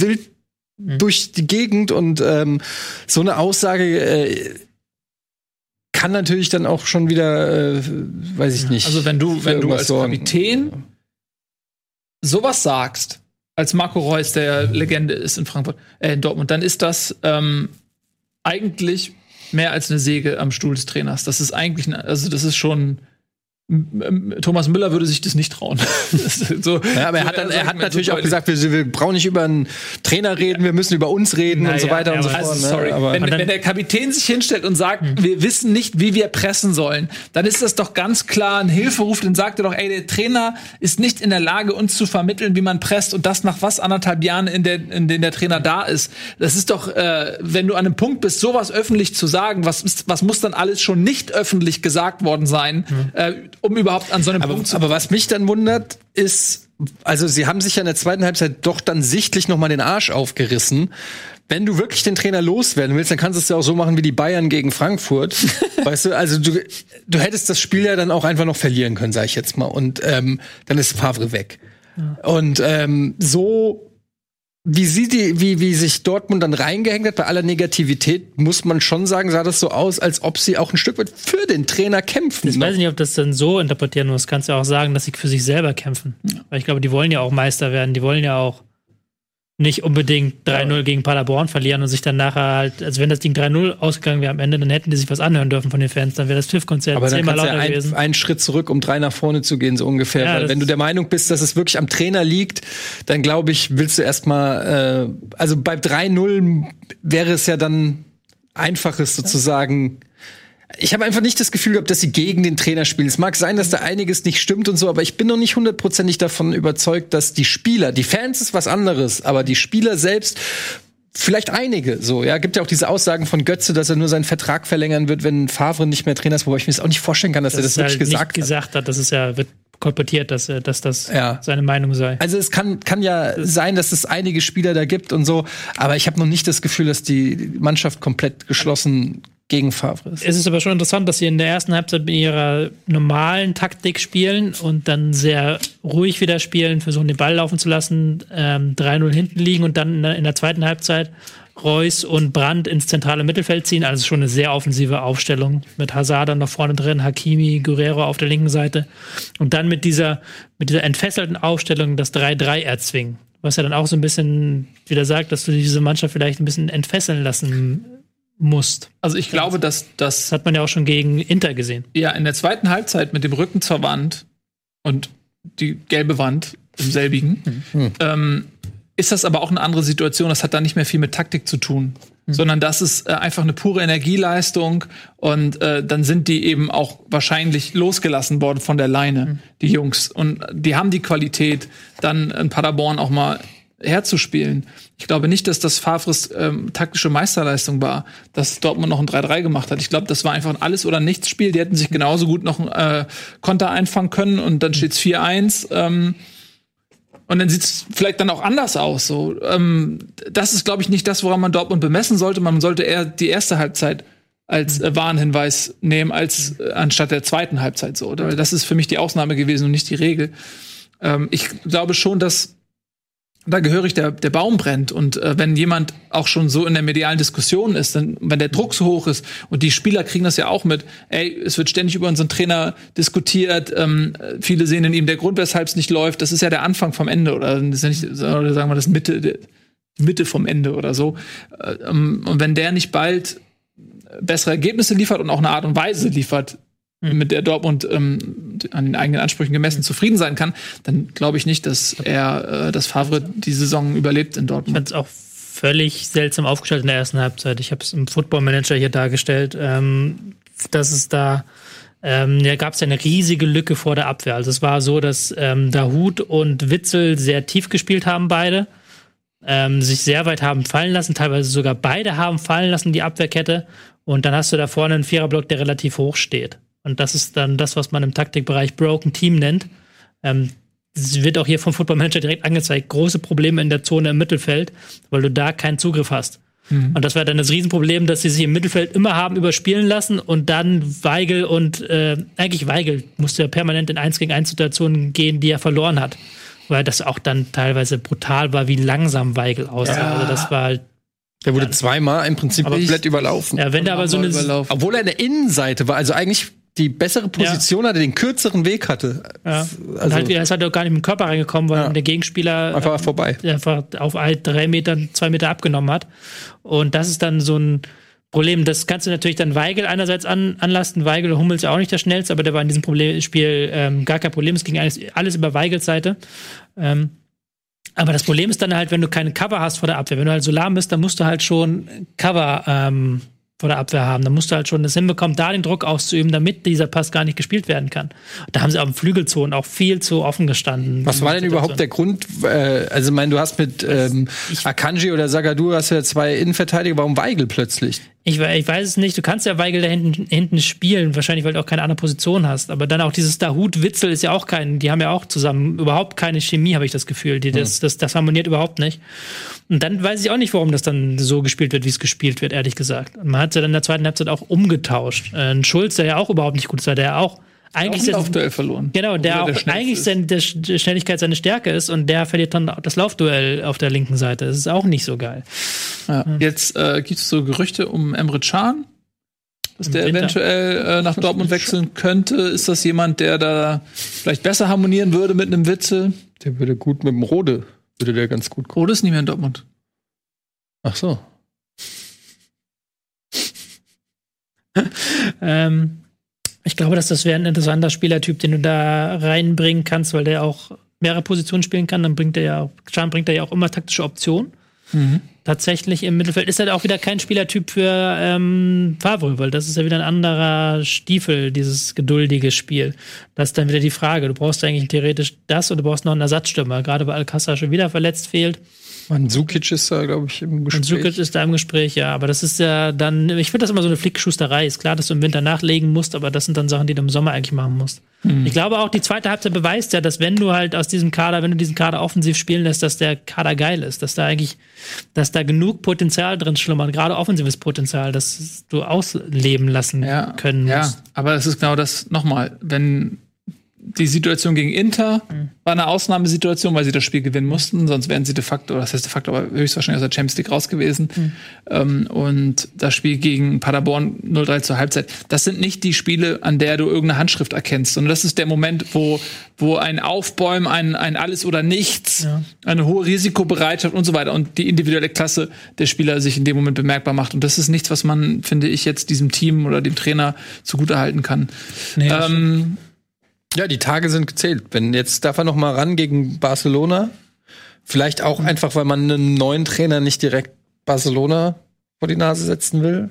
wild mhm. durch die Gegend und ähm, so eine Aussage äh, kann natürlich dann auch schon wieder, äh, weiß ich nicht. Also wenn du, wenn du als sorgen. Kapitän sowas sagst, als Marco Reus, der Legende ist in Frankfurt, äh, in Dortmund, dann ist das ähm, eigentlich mehr als eine Säge am Stuhl des Trainers. Das ist eigentlich, also das ist schon Thomas Müller würde sich das nicht trauen. so, ja, aber er hat, dann, er hat natürlich so auch gesagt, wir, wir, brauchen nicht über einen Trainer reden, wir müssen über uns reden Na, und so weiter ja, und so fort. Also, sorry. Ne? Aber wenn, wenn, der Kapitän sich hinstellt und sagt, hm. wir wissen nicht, wie wir pressen sollen, dann ist das doch ganz klar ein Hilferuf. Dann sagt er doch, ey, der Trainer ist nicht in der Lage, uns zu vermitteln, wie man presst und das nach was anderthalb Jahren, in, der, in denen der Trainer da ist. Das ist doch, äh, wenn du an einem Punkt bist, sowas öffentlich zu sagen, was, was muss dann alles schon nicht öffentlich gesagt worden sein? Hm. Äh, um überhaupt an so einem aber, Punkt zu Aber was mich dann wundert, ist, also sie haben sich ja in der zweiten Halbzeit doch dann sichtlich noch mal den Arsch aufgerissen. Wenn du wirklich den Trainer loswerden willst, dann kannst du es ja auch so machen wie die Bayern gegen Frankfurt. weißt du, also du, du hättest das Spiel ja dann auch einfach noch verlieren können, sag ich jetzt mal. Und ähm, dann ist Favre weg. Und ähm, so wie sie die, wie, wie sich Dortmund dann reingehängt hat, bei aller Negativität, muss man schon sagen, sah das so aus, als ob sie auch ein Stück weit für den Trainer kämpfen. Ich weiß nicht, ob das dann so interpretieren muss. Kannst du auch sagen, dass sie für sich selber kämpfen. Weil ich glaube, die wollen ja auch Meister werden. Die wollen ja auch nicht unbedingt 3-0 gegen Paderborn verlieren und sich dann nachher halt, also wenn das Ding 3-0 ausgegangen wäre am Ende, dann hätten die sich was anhören dürfen von den Fans, dann wäre das TÜV-Konzert zehnmal lauter ja gewesen. ein, einen Schritt zurück, um drei nach vorne zu gehen, so ungefähr. Ja, Weil wenn du der Meinung bist, dass es wirklich am Trainer liegt, dann glaube ich, willst du erstmal, äh, also bei 3-0 wäre es ja dann einfaches sozusagen. Ich habe einfach nicht das Gefühl gehabt, dass sie gegen den Trainer spielen. Es mag sein, dass da einiges nicht stimmt und so, aber ich bin noch nicht hundertprozentig davon überzeugt, dass die Spieler, die Fans ist was anderes, aber die Spieler selbst Vielleicht einige, so, ja. Gibt ja auch diese Aussagen von Götze, dass er nur seinen Vertrag verlängern wird, wenn Favre nicht mehr Trainer ist, wobei ich mir das auch nicht vorstellen kann, dass er das wirklich halt gesagt nicht hat. gesagt hat, das ist ja, wird kolportiert, dass, er- dass das Ja. seine Meinung sei. Also es kann, kann ja sein, dass es einige Spieler da gibt und so, aber ich habe noch nicht das Gefühl, dass die Mannschaft komplett geschlossen gegen Favre ist. Es ist aber schon interessant, dass sie in der ersten Halbzeit mit ihrer normalen Taktik spielen und dann sehr ruhig wieder spielen, versuchen den Ball laufen zu lassen, ähm, 3-0 hinten liegen und dann in der, in der zweiten Halbzeit Reus und Brandt ins zentrale Mittelfeld ziehen. Also schon eine sehr offensive Aufstellung mit Hazard dann noch vorne drin, Hakimi, Guerrero auf der linken Seite und dann mit dieser, mit dieser entfesselten Aufstellung das 3-3 erzwingen. Was ja dann auch so ein bisschen wieder sagt, dass du diese Mannschaft vielleicht ein bisschen entfesseln lassen musst. Also ich glaube, dass das Das hat man ja auch schon gegen Inter gesehen. ja in der zweiten Halbzeit mit dem Rücken zur Wand und die gelbe Wand im selbigen, ähm, ist das aber auch eine andere Situation. Das hat da nicht mehr viel mit Taktik zu tun, sondern das ist äh, einfach eine pure Energieleistung und äh, dann sind die eben auch wahrscheinlich losgelassen worden von der Leine, die Jungs. Und die haben die Qualität, dann in Paderborn auch mal herzuspielen. Ich glaube nicht, dass das Favres ähm, taktische Meisterleistung war, dass Dortmund noch ein 3-3 gemacht hat. Ich glaube, das war einfach ein Alles- oder Nichts-Spiel. Die hätten sich genauso gut noch ein äh, Konter einfangen können und dann steht's 4-1. Ähm, und dann sieht's vielleicht dann auch anders aus. So, ähm, das ist, glaube ich, nicht das, woran man Dortmund bemessen sollte. Man sollte eher die erste Halbzeit als äh, Warnhinweis nehmen, als äh, anstatt der zweiten Halbzeit so. Oder? Das ist für mich die Ausnahme gewesen und nicht die Regel. Ähm, ich glaube schon, dass da gehörig der, der Baum brennt. Und äh, wenn jemand auch schon so in der medialen Diskussion ist, dann, wenn der Druck so hoch ist und die Spieler kriegen das ja auch mit, ey, es wird ständig über unseren Trainer diskutiert, ähm, viele sehen in ihm der Grund, weshalb es nicht läuft, das ist ja der Anfang vom Ende oder, das ist ja nicht, oder sagen wir das Mitte, Mitte vom Ende oder so. Äh, ähm, und wenn der nicht bald bessere Ergebnisse liefert und auch eine Art und Weise liefert, mit der Dortmund ähm, an den eigenen Ansprüchen gemessen zufrieden sein kann, dann glaube ich nicht, dass er, äh, dass Favre die Saison überlebt in Ich Dortmund. fand es auch völlig seltsam aufgestellt in der ersten Halbzeit. Ich habe es im Football Manager hier dargestellt, ähm, dass es da ähm, ja, gab es ja eine riesige Lücke vor der Abwehr. Also es war so, dass ähm, Dahut und Witzel sehr tief gespielt haben, beide. Ähm, sich sehr weit haben fallen lassen, teilweise sogar beide haben fallen lassen, die Abwehrkette. Und dann hast du da vorne einen Viererblock, der relativ hoch steht. Und das ist dann das, was man im Taktikbereich Broken Team nennt. Ähm, es wird auch hier vom Football Manager direkt angezeigt. Große Probleme in der Zone im Mittelfeld, weil du da keinen Zugriff hast. Und das war dann das Riesenproblem, dass sie sich im Mittelfeld immer haben überspielen lassen und dann Weigel und äh, eigentlich Weigel musste ja permanent in 1 gegen 1 Situationen gehen, die er verloren hat. Weil das auch dann teilweise brutal war, wie langsam Weigel aussah. Also das war halt, Der wurde zweimal im Prinzip komplett überlaufen. ja, wenn da aber so eine, Überlaufen. Obwohl er in der Innenseite war, also eigentlich die bessere Position hatte, den kürzeren Weg hatte. ja, und Also halt, er ist halt auch gar nicht mit dem Körper reingekommen, weil Ja. der Gegenspieler einfach vorbei. einfach auf alt drei Meter, zwei Meter abgenommen hat. Und das ist dann so ein Problem. Das kannst du natürlich dann Weigel einerseits an, anlasten. Weigel und Hummels auch nicht der schnellste, aber der war in diesem Problem, Spiel ähm, gar kein Problem. Es ging alles, alles über Weigels Seite. Ähm, aber das Problem ist dann halt, wenn du keine Cover hast vor der Abwehr. Wenn du halt so lahm bist, dann musst du halt schon Cover ähm, vor der Abwehr haben. Dann musst du halt schon das hinbekommen, da den Druck auszuüben, damit dieser Pass gar nicht gespielt werden kann. Da haben sie auf dem Flügelzonen auch viel zu offen gestanden. Was war denn überhaupt der Grund? Äh, also, ich meine, du hast mit ähm, Akanji oder Sagadur hast du ja zwei Innenverteidiger. Warum Weigel plötzlich? Ich, ich weiß es nicht. Du kannst ja Weigel da hinten, hinten spielen, wahrscheinlich, weil du auch keine andere Position hast. Aber dann auch dieses Dahut-Witzel ist ja auch kein, die haben ja auch zusammen überhaupt keine Chemie, habe ich das Gefühl. Die, das, das, das harmoniert überhaupt nicht. Und dann weiß ich auch nicht, warum das dann so gespielt wird, wie es gespielt wird, ehrlich gesagt. Und man hat ja dann in der zweiten Halbzeit auch umgetauscht. Äh, Ein Schulz, der ja auch überhaupt nicht gut ist, der ja auch eigentlich Auch ein Laufduell verloren. Genau, der er auch der eigentlich seine, der Schnelligkeit seine Stärke ist und der verliert dann das Laufduell auf der linken Seite. Das ist auch nicht so geil. Ja. Jetzt äh, gibt es so Gerüchte um Emre Can, dass Im der Winter. eventuell äh, nach Dortmund wechseln könnte. Ist das jemand, der da vielleicht besser harmonieren würde mit einem Witzel? Der würde gut mit dem Rode, würde der ganz gut kommen. Rode ist nicht mehr in Dortmund. Ach so. Ähm, ich glaube, dass das wäre ein interessanter Spielertyp, den du da reinbringen kannst, weil der auch mehrere Positionen spielen kann. Dann bringt er ja auch, Can bringt er ja auch immer taktische Optionen. Tatsächlich im Mittelfeld ist er auch wieder kein Spielertyp für ähm, Favre, weil das ist ja wieder ein anderer Stiefel, dieses geduldige Spiel. Das ist dann wieder die Frage. Du brauchst eigentlich theoretisch das oder du brauchst noch einen Ersatzstürmer, gerade weil Alcázar schon wieder verletzt fehlt. Mandzukic ist da, glaube ich, im Gespräch. Sukic ist da im Gespräch, ja. Aber das ist ja dann, ich finde das immer so eine Flickschusterei. Ist klar, dass du im Winter nachlegen musst, aber das sind dann Sachen, die du im Sommer eigentlich machen musst. Ich glaube auch, die zweite Halbzeit beweist ja, dass wenn du halt aus diesem Kader, wenn du diesen Kader offensiv spielen lässt, dass der Kader geil ist, dass da eigentlich, dass da genug Potenzial drin schlummert, gerade offensives Potenzial, das du ausleben lassen Ja, können ja, musst. aber es ist genau das nochmal. Wenn die Situation gegen Inter war eine Ausnahmesituation, weil sie das Spiel gewinnen mussten, sonst wären sie de facto, oder das heißt de facto, aber höchstwahrscheinlich aus der Champions League raus gewesen. Ähm, und das Spiel gegen Paderborn 0-3 zur Halbzeit, das sind nicht die Spiele, an der du irgendeine Handschrift erkennst, sondern das ist der Moment, wo, wo ein Aufbäumen, ein, ein Alles oder Nichts, eine hohe Risikobereitschaft und so weiter und die individuelle Klasse der Spieler sich in dem Moment bemerkbar macht. Und das ist nichts, was man, finde ich, jetzt diesem Team oder dem Trainer zugutehalten kann. Nee, ähm, Ja, die Tage sind gezählt. Wenn jetzt darf er noch mal ran gegen Barcelona. Vielleicht auch einfach, weil man einen neuen Trainer nicht direkt Barcelona vor die Nase setzen will.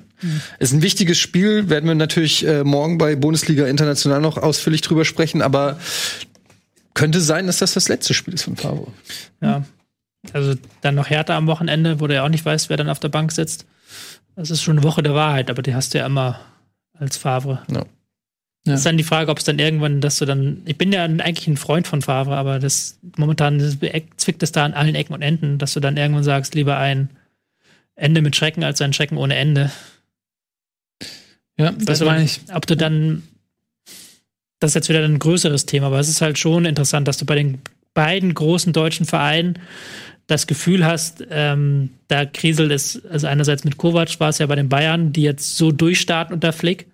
Ist ein wichtiges Spiel, werden wir natürlich äh, morgen bei Bundesliga International noch ausführlich drüber sprechen, aber könnte sein, dass das das letzte Spiel ist von Favre. Ja. Also dann noch härter am Wochenende, wo du ja auch nicht weißt, wer dann auf der Bank sitzt. Das ist schon eine Woche der Wahrheit, aber die hast du ja immer als Favre. Ja. Das ist dann die Frage, ob es dann irgendwann, dass du dann. Ich bin ja eigentlich ein Freund von Favre, aber das momentan das zwickt es da an allen Ecken und Enden, dass du dann irgendwann sagst, lieber ein Ende mit Schrecken als ein Schrecken ohne Ende. ja, das meine ich. Ob du dann. Das ist jetzt wieder ein größeres Thema, aber es ist halt schon interessant, dass du bei den beiden großen deutschen Vereinen das Gefühl hast, ähm, da kriselt es, also einerseits mit Kovac war es ja bei den Bayern, die jetzt so durchstarten unter Flick.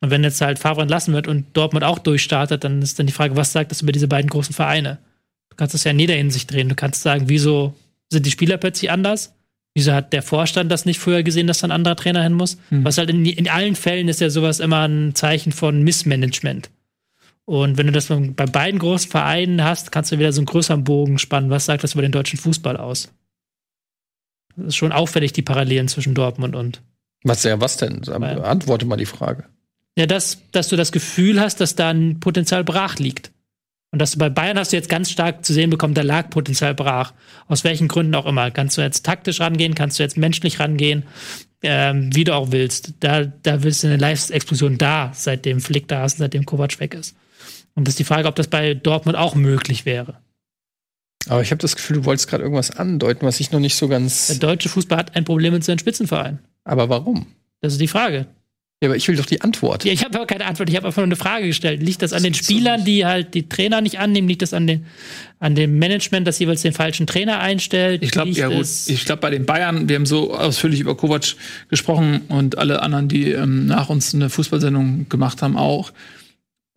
Und wenn jetzt halt Favre entlassen wird und Dortmund auch durchstartet, dann ist dann die Frage, was sagt das über diese beiden großen Vereine? Du kannst das ja in jeder Hinsicht drehen. Du kannst sagen, wieso sind die Spieler plötzlich anders? Wieso hat der Vorstand das nicht früher gesehen, dass da ein anderer Trainer hin muss? Was halt in, in allen Fällen ist ja sowas immer ein Zeichen von Missmanagement. Und wenn du das bei beiden großen Vereinen hast, kannst du wieder so einen größeren Bogen spannen. Was sagt das über den deutschen Fußball aus? Das ist schon auffällig, die Parallelen zwischen Dortmund und. Was ja, was denn? Antworte mal die Frage. Ja, dass, dass du das Gefühl hast, dass da ein Potenzial brach liegt. Und dass du bei Bayern hast du jetzt ganz stark zu sehen bekommen, da lag Potenzial brach. Aus welchen Gründen auch immer. Kannst du jetzt taktisch rangehen, kannst du jetzt menschlich rangehen, ähm, wie du auch willst. Da, da willst du eine Leistungsexplosion da, seitdem Flick da ist und seitdem Kovac weg ist. Und das ist die Frage, ob das bei Dortmund auch möglich wäre. Aber ich habe das Gefühl, du wolltest gerade irgendwas andeuten, was ich noch nicht so Der ganz. deutsche Fußball hat ein Problem mit seinen Spitzenvereinen. Aber warum? Das ist die Frage. Ja, aber ich will doch die Antwort. Ja, ich habe aber keine Antwort. Ich habe einfach nur eine Frage gestellt. Liegt das an den Spielern, die halt die Trainer nicht annehmen? Liegt das an, den, an dem Management, das jeweils den falschen Trainer einstellt? Ich glaube, ja gut. Ich glaube, bei den Bayern, wir haben so ausführlich über Kovac gesprochen und alle anderen, die ähm, nach uns eine Fußballsendung gemacht haben, auch.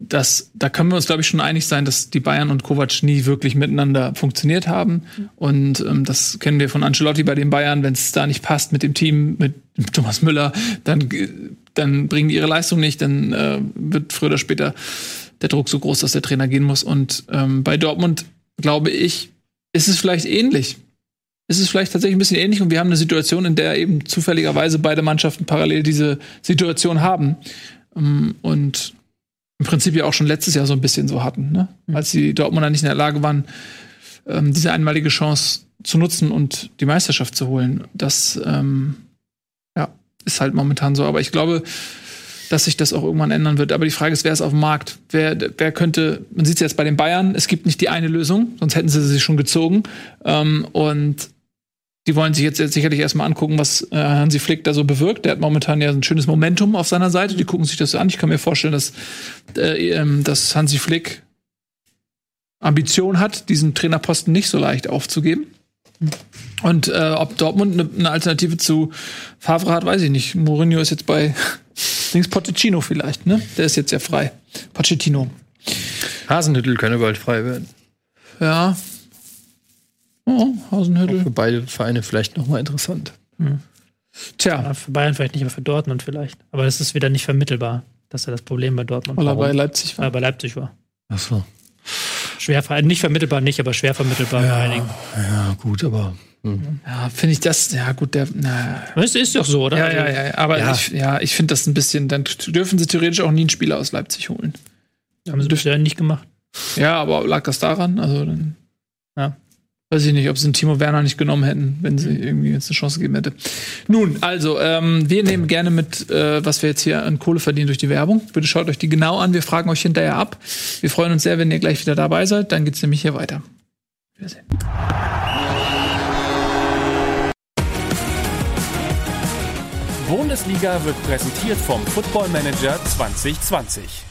Das, da können wir uns, glaube ich, schon einig sein, dass die Bayern und Kovac nie wirklich miteinander funktioniert haben. Und ähm, das kennen wir von Ancelotti bei den Bayern. Wenn es da nicht passt mit dem Team, mit Thomas Müller, dann, äh, dann bringen die ihre Leistung nicht. Dann äh, wird früher oder später der Druck so groß, dass der Trainer gehen muss. Und ähm, bei Dortmund, glaube ich, ist es vielleicht ähnlich ist es vielleicht tatsächlich ein bisschen ähnlich und wir haben eine Situation, in der eben zufälligerweise beide Mannschaften parallel diese Situation haben Ähm, und im Prinzip ja auch schon letztes Jahr so ein bisschen so hatten, ne? als die Dortmunder nicht in der Lage waren, ähm, diese einmalige Chance zu nutzen und die Meisterschaft zu holen. Das ähm, ja, ist halt momentan so. Aber ich glaube, dass sich das auch irgendwann ändern wird. Aber die Frage ist, wer ist auf dem Markt? Wer, wer könnte, man sieht es jetzt bei den Bayern, es gibt nicht die eine Lösung, sonst hätten sie sie schon gezogen. Ähm, und Die wollen sich jetzt, jetzt sicherlich erstmal angucken, was äh, Hansi Flick da so bewirkt. Der hat momentan ja ein schönes Momentum auf seiner Seite. Die gucken sich das so an. Ich kann mir vorstellen, dass, äh, ähm, dass Hansi Flick Ambition hat, diesen Trainerposten nicht so leicht aufzugeben. Und äh, ob Dortmund eine ne Alternative zu Favre hat, weiß ich nicht. Mourinho ist jetzt bei links Pochettino vielleicht, ne? Der ist jetzt ja frei. Pochettino. Hasenhüttel könnte bald frei werden. Ja. Oh, Hasenhüttel. Für beide Vereine vielleicht noch mal interessant. Tja, Ja, für Bayern vielleicht nicht, aber für Dortmund vielleicht. Aber das ist wieder nicht vermittelbar. Das ist ja das Problem bei Dortmund. weil er bei? Leipzig er war. bei Leipzig war. Ach so. Schwer, nicht vermittelbar nicht, aber schwer vermittelbar bei einigen. Ja, gut, aber Ja, finde ich das, ja gut, der, na, Es ist doch so, oder? ja, Also, ja, ja, aber Ja. ich, ja, ich finde das ein bisschen, dann dürfen sie theoretisch auch nie einen Spieler aus Leipzig holen. Haben sie bisher nicht gemacht. Ja, aber lag das daran? Also dann, Ja. Weiß ich nicht, ob sie einen Timo Werner nicht genommen hätten, wenn sie irgendwie jetzt eine Chance gegeben hätte. Nun, also, ähm, wir nehmen gerne mit, äh, was wir jetzt hier an Kohle verdienen durch die Werbung. Bitte schaut euch die genau an, wir fragen euch hinterher ab. Wir freuen uns sehr, wenn ihr gleich wieder dabei seid, dann geht's nämlich hier weiter. Wiedersehen. Bundesliga wird präsentiert vom Football Manager 2020.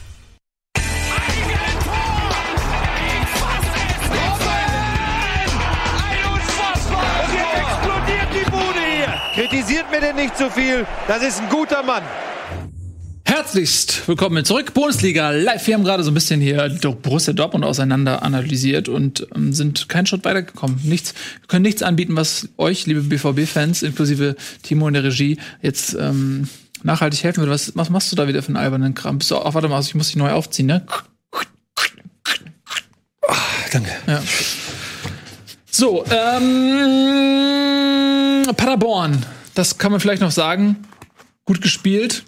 Kritisiert mir denn nicht zu viel. Das ist ein guter Mann. Herzlichst willkommen zurück, Bundesliga live. Wir haben gerade so ein bisschen hier Borussia Dortmund auseinander analysiert und ähm, sind keinen Schritt weitergekommen. Nichts, wir können nichts anbieten, was euch, liebe BVB-Fans, inklusive Timo in der Regie, jetzt ähm, nachhaltig helfen würde. Was, was machst du da wieder für einen albernen Kram? Bist du, ach, warte mal, ich muss dich neu aufziehen, ne? danke. Ja. So, ähm, Paderborn, das kann man vielleicht noch sagen. Gut gespielt.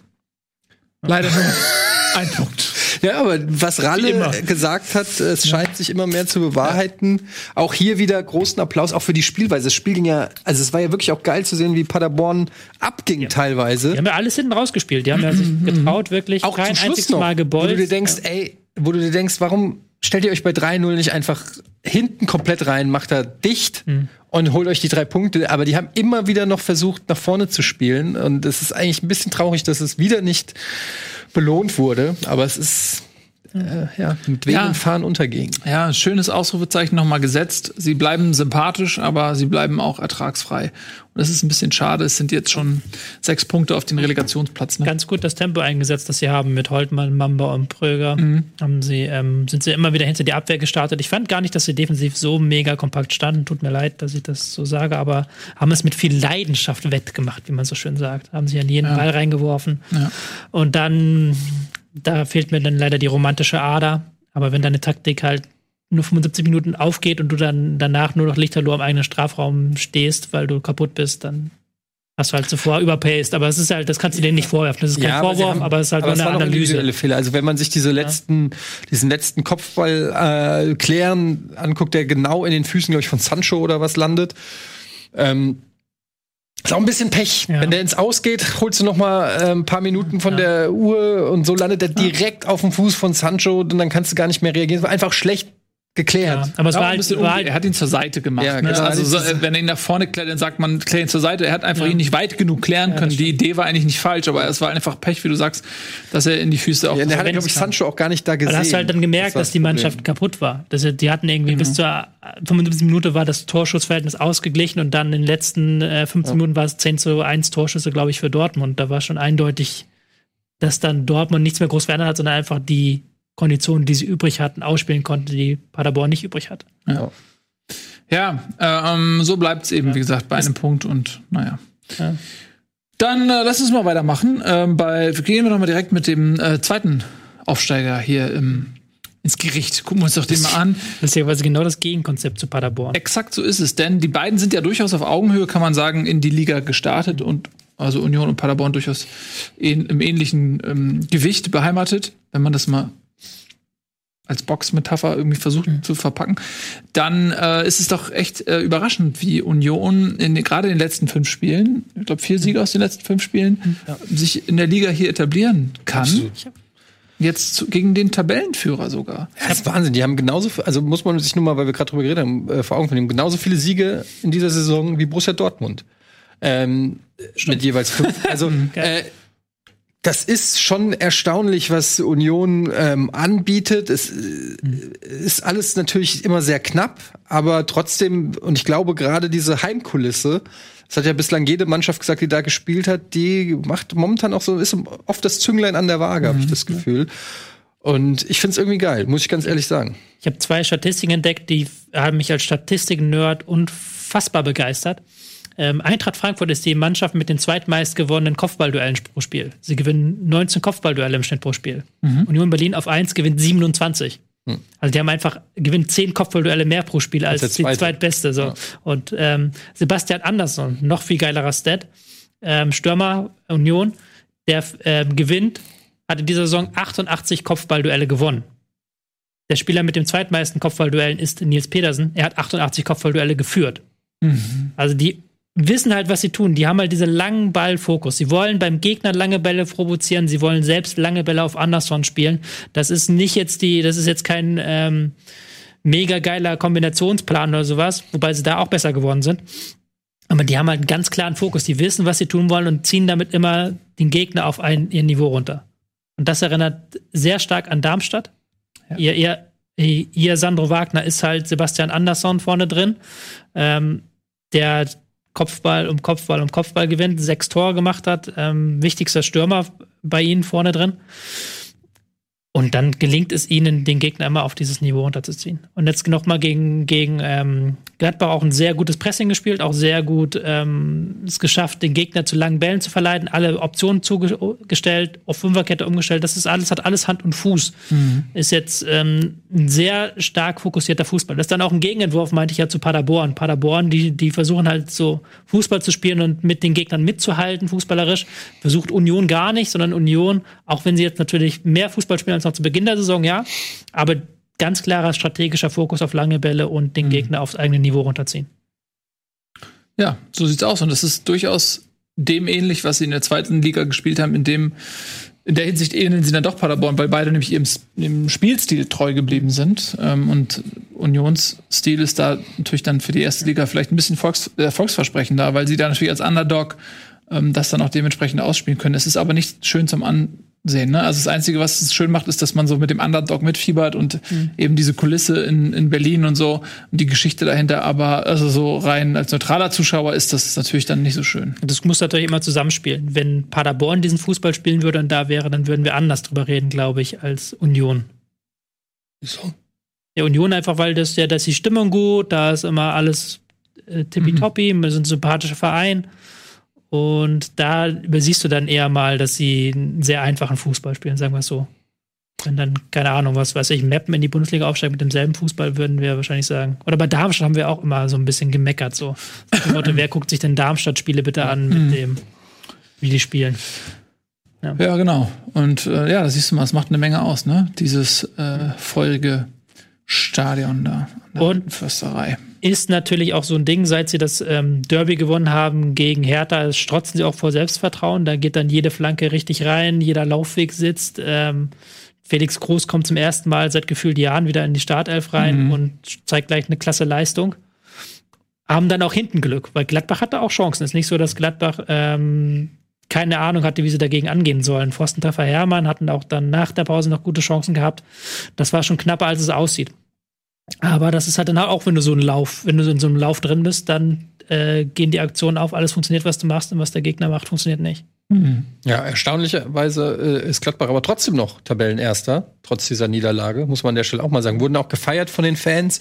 Leider nur ein Punkt. Ja, aber was Ralle gesagt hat, es scheint sich immer mehr zu bewahrheiten. Auch hier wieder großen Applaus, auch für die Spielweise. Das Spiel ging ja, also es war ja wirklich auch geil zu sehen, wie Paderborn abging teilweise. Die haben ja alles hinten rausgespielt. Die haben ja sich getraut, wirklich auch kein zum Schluss einziges noch, Mal gebolzt. wo du dir denkst, ey, wo du dir denkst, warum stellt ihr euch bei 3-0 nicht einfach hinten komplett rein, macht da dicht und holt euch die drei Punkte. Aber die haben immer wieder noch versucht, nach vorne zu spielen. Und es ist eigentlich ein bisschen traurig, dass es wieder nicht belohnt wurde. Aber es ist, äh, ja, mit wem Ja. fahren untergehen. Ja, schönes Ausrufezeichen nochmal gesetzt. Sie bleiben sympathisch, aber sie bleiben auch ertragsfrei. Und das ist ein bisschen schade. Es sind jetzt schon sechs Punkte auf den Relegationsplatz. Ne? ganz gut das Tempo eingesetzt, das sie haben mit Holtmann, Mamba und Pröger. Mhm. Haben sie, ähm, sind sie immer wieder hinter die Abwehr gestartet. Ich fand gar nicht, dass sie defensiv so mega kompakt standen. Tut mir leid, dass ich das so sage, aber haben es mit viel Leidenschaft wettgemacht, wie man so schön sagt. Haben sich an jeden Ball reingeworfen. Ja. Und dann, da fehlt mir dann leider die romantische Ader. Aber wenn deine Taktik halt nur 75 Minuten aufgeht und du dann danach nur noch Lichterloh am eigenen Strafraum stehst, weil du kaputt bist, dann hast du halt zuvor überpaced. Aber es ist halt, das kannst du denen nicht vorwerfen. Das ist kein aber Vorwurf, haben- aber es ist halt aber nur eine Analyse. individuelle Fehler. Also wenn man sich diese letzten, diesen letzten Kopfball äh, klären anguckt, der genau in den Füßen, glaube ich, von Sancho oder was landet. Ähm, ist auch ein bisschen Pech. Ja. Wenn der ins Ausgeht, holst du noch mal äh, ein paar Minuten von der Uhr und so landet er direkt auf dem Fuß von Sancho und dann kannst du gar nicht mehr reagieren. Es war einfach schlecht geklärt. Ja, aber es Ja, war ein halt, bisschen war halt er hat ihn zur Seite gemacht. Ja, ne? genau. Also, so, Das äh, wenn er ihn nach vorne klärt, dann sagt man, klär ihn zur Seite. Er hat einfach ihn nicht weit genug klären können. Die Idee war eigentlich nicht falsch, aber es war einfach Pech, wie du sagst, dass er in die Füße auch Ja, der hat, glaube ich, Sancho auch gar nicht da gesehen. Da hast du halt dann gemerkt, war dass die Problem. Mannschaft kaputt war. Das, die hatten irgendwie bis zur 75 Minute war das Torschussverhältnis ausgeglichen und dann in den letzten äh, 15 Minuten war es 10 zu 1 Torschüsse, glaube ich, für Dortmund. Da war schon eindeutig, dass dann Dortmund nichts mehr groß verändert hat, sondern einfach die Konditionen, die sie übrig hatten, ausspielen konnte, die Paderborn nicht übrig hat. Ja, ähm, so bleibt es eben, wie gesagt, bei einem Punkt und naja. Ja. Dann äh, lass uns mal weitermachen. Ähm, bei, gehen wir doch mal direkt mit dem äh, zweiten Aufsteiger hier im, ins Gericht. Gucken wir uns doch den mal an. Das ist ja quasi genau das Gegenkonzept zu Paderborn. Exakt so ist es, denn die beiden sind ja durchaus auf Augenhöhe, kann man sagen, in die Liga gestartet und also Union und Paderborn durchaus in, im ähnlichen ähm, Gewicht beheimatet, wenn man das mal als Boxmetapher irgendwie versucht zu verpacken, dann äh, ist es doch echt äh, überraschend, wie Union in, gerade in den letzten fünf Spielen, ich glaube vier Siege aus den letzten fünf Spielen, sich in der Liga hier etablieren kann. Jetzt zu, gegen den Tabellenführer sogar. Ja, das ist Wahnsinn. Die haben genauso, also muss man sich nur mal, weil wir gerade drüber geredet haben, äh, vor Augen von genauso viele Siege in dieser Saison wie Borussia Dortmund. Ähm, mit jeweils fünf. Also äh, das ist schon erstaunlich, was Union ähm, anbietet. Es äh, ist alles natürlich immer sehr knapp, aber trotzdem, und ich glaube gerade diese Heimkulisse, das hat ja bislang jede Mannschaft gesagt, die da gespielt hat, die macht momentan auch so, ist oft das Zünglein an der Waage, habe ich das Gefühl. Und ich finde es irgendwie geil, muss ich ganz ehrlich sagen. Ich habe zwei Statistiken entdeckt, die haben mich als Statistik-Nerd unfassbar begeistert. Ähm, Eintracht Frankfurt ist die Mannschaft mit den zweitmeist gewonnenen Kopfballduellen pro Spiel. Sie gewinnen 19 Kopfballduelle im Schnitt pro Spiel. Mhm. Union Berlin auf 1 gewinnt 27. Mhm. Also die haben einfach gewinnt 10 Kopfballduelle mehr pro Spiel als, als die zweitbeste. So. Ja. Und ähm, Sebastian Andersson, noch viel geilerer Stat, ähm, Stürmer Union, der ähm, gewinnt, hat in dieser Saison 88 Kopfballduelle gewonnen. Der Spieler mit dem zweitmeisten Kopfballduellen ist Nils Pedersen. Er hat 88 Kopfballduelle geführt. Mhm. Also die wissen halt, was sie tun. Die haben halt diesen langen Ballfokus. Sie wollen beim Gegner lange Bälle provozieren. Sie wollen selbst lange Bälle auf Anderson spielen. Das ist nicht jetzt die, das ist jetzt kein ähm, mega geiler Kombinationsplan oder sowas, wobei sie da auch besser geworden sind. Aber die haben halt einen ganz klaren Fokus. Die wissen, was sie tun wollen und ziehen damit immer den Gegner auf ein, ihr Niveau runter. Und das erinnert sehr stark an Darmstadt. Ja. Ihr, ihr, ihr Sandro Wagner ist halt Sebastian Andersson vorne drin. Ähm, der Kopfball um Kopfball um Kopfball gewinnt, sechs Tore gemacht hat, ähm, wichtigster Stürmer bei ihnen vorne drin. Und dann gelingt es ihnen, den Gegner immer auf dieses Niveau runterzuziehen. Und jetzt noch mal gegen, gegen ähm, Gladbach auch ein sehr gutes Pressing gespielt, auch sehr gut ähm, es geschafft, den Gegner zu langen Bällen zu verleiten, alle Optionen zugestellt, auf Fünferkette umgestellt. Das ist alles, hat alles Hand und Fuß. Mhm. Ist jetzt ähm, ein sehr stark fokussierter Fußball. Das ist dann auch ein Gegenentwurf, meinte ich ja, zu Paderborn. Paderborn, die, die versuchen halt so Fußball zu spielen und mit den Gegnern mitzuhalten, fußballerisch. Versucht Union gar nicht, sondern Union, auch wenn sie jetzt natürlich mehr Fußball spielen als noch zu Beginn der Saison, ja, aber ganz klarer strategischer Fokus auf lange Bälle und den mhm. Gegner aufs eigene Niveau runterziehen. Ja, so sieht's aus. Und das ist durchaus dem ähnlich, was sie in der zweiten Liga gespielt haben, in dem in der Hinsicht ähneln sie dann doch Paderborn, weil beide nämlich ihrem, ihrem Spielstil treu geblieben sind. Ähm, und Unionsstil ist da natürlich dann für die erste Liga vielleicht ein bisschen Volks, äh, erfolgsversprechender, weil sie da natürlich als Underdog ähm, das dann auch dementsprechend ausspielen können. Es ist aber nicht schön zum An sehen. Ne? Also das Einzige, was es schön macht, ist, dass man so mit dem Underdog mitfiebert und mhm. eben diese Kulisse in, in Berlin und so und die Geschichte dahinter. Aber also so rein als neutraler Zuschauer ist das natürlich dann nicht so schön. Das muss natürlich immer zusammenspielen. Wenn Paderborn diesen Fußball spielen würde und da wäre, dann würden wir anders drüber reden, glaube ich, als Union. Wieso? Ja, Union einfach, weil das ja, da ist die Stimmung gut, da ist immer alles äh, tippitoppi, mhm. wir sind ein sympathischer Verein. Und da übersiehst du dann eher mal, dass sie einen sehr einfachen Fußball spielen, sagen wir es so. Wenn dann, keine Ahnung, was weiß ich, Mappen in die Bundesliga aufsteigen mit demselben Fußball, würden wir wahrscheinlich sagen. Oder bei Darmstadt haben wir auch immer so ein bisschen gemeckert, so. Motto, wer guckt sich denn Darmstadt-Spiele bitte an mit mhm. dem, wie die spielen? Ja, ja genau. Und äh, ja, da siehst du mal, es macht eine Menge aus, ne? Dieses äh, feurige Stadion da. Und Försterei ist natürlich auch so ein Ding, seit sie das ähm, Derby gewonnen haben gegen Hertha, strotzen sie auch vor Selbstvertrauen. Da geht dann jede Flanke richtig rein, jeder Laufweg sitzt. Ähm, Felix Groß kommt zum ersten Mal seit gefühlt Jahren wieder in die Startelf rein mhm. und zeigt gleich eine klasse Leistung. Haben dann auch hinten Glück, weil Gladbach hatte auch Chancen. Es ist nicht so, dass Gladbach ähm, keine Ahnung hatte, wie sie dagegen angehen sollen. Pfostentreffer Hermann hatten auch dann nach der Pause noch gute Chancen gehabt. Das war schon knapper, als es aussieht. Aber das ist halt dann auch, wenn du so einen Lauf, wenn du in so einem Lauf drin bist, dann äh, gehen die Aktionen auf, alles funktioniert, was du machst und was der Gegner macht, funktioniert nicht. Mhm. Ja, erstaunlicherweise äh, ist Gladbach aber trotzdem noch Tabellenerster, trotz dieser Niederlage, muss man an der Stelle auch mal sagen. Wurden auch gefeiert von den Fans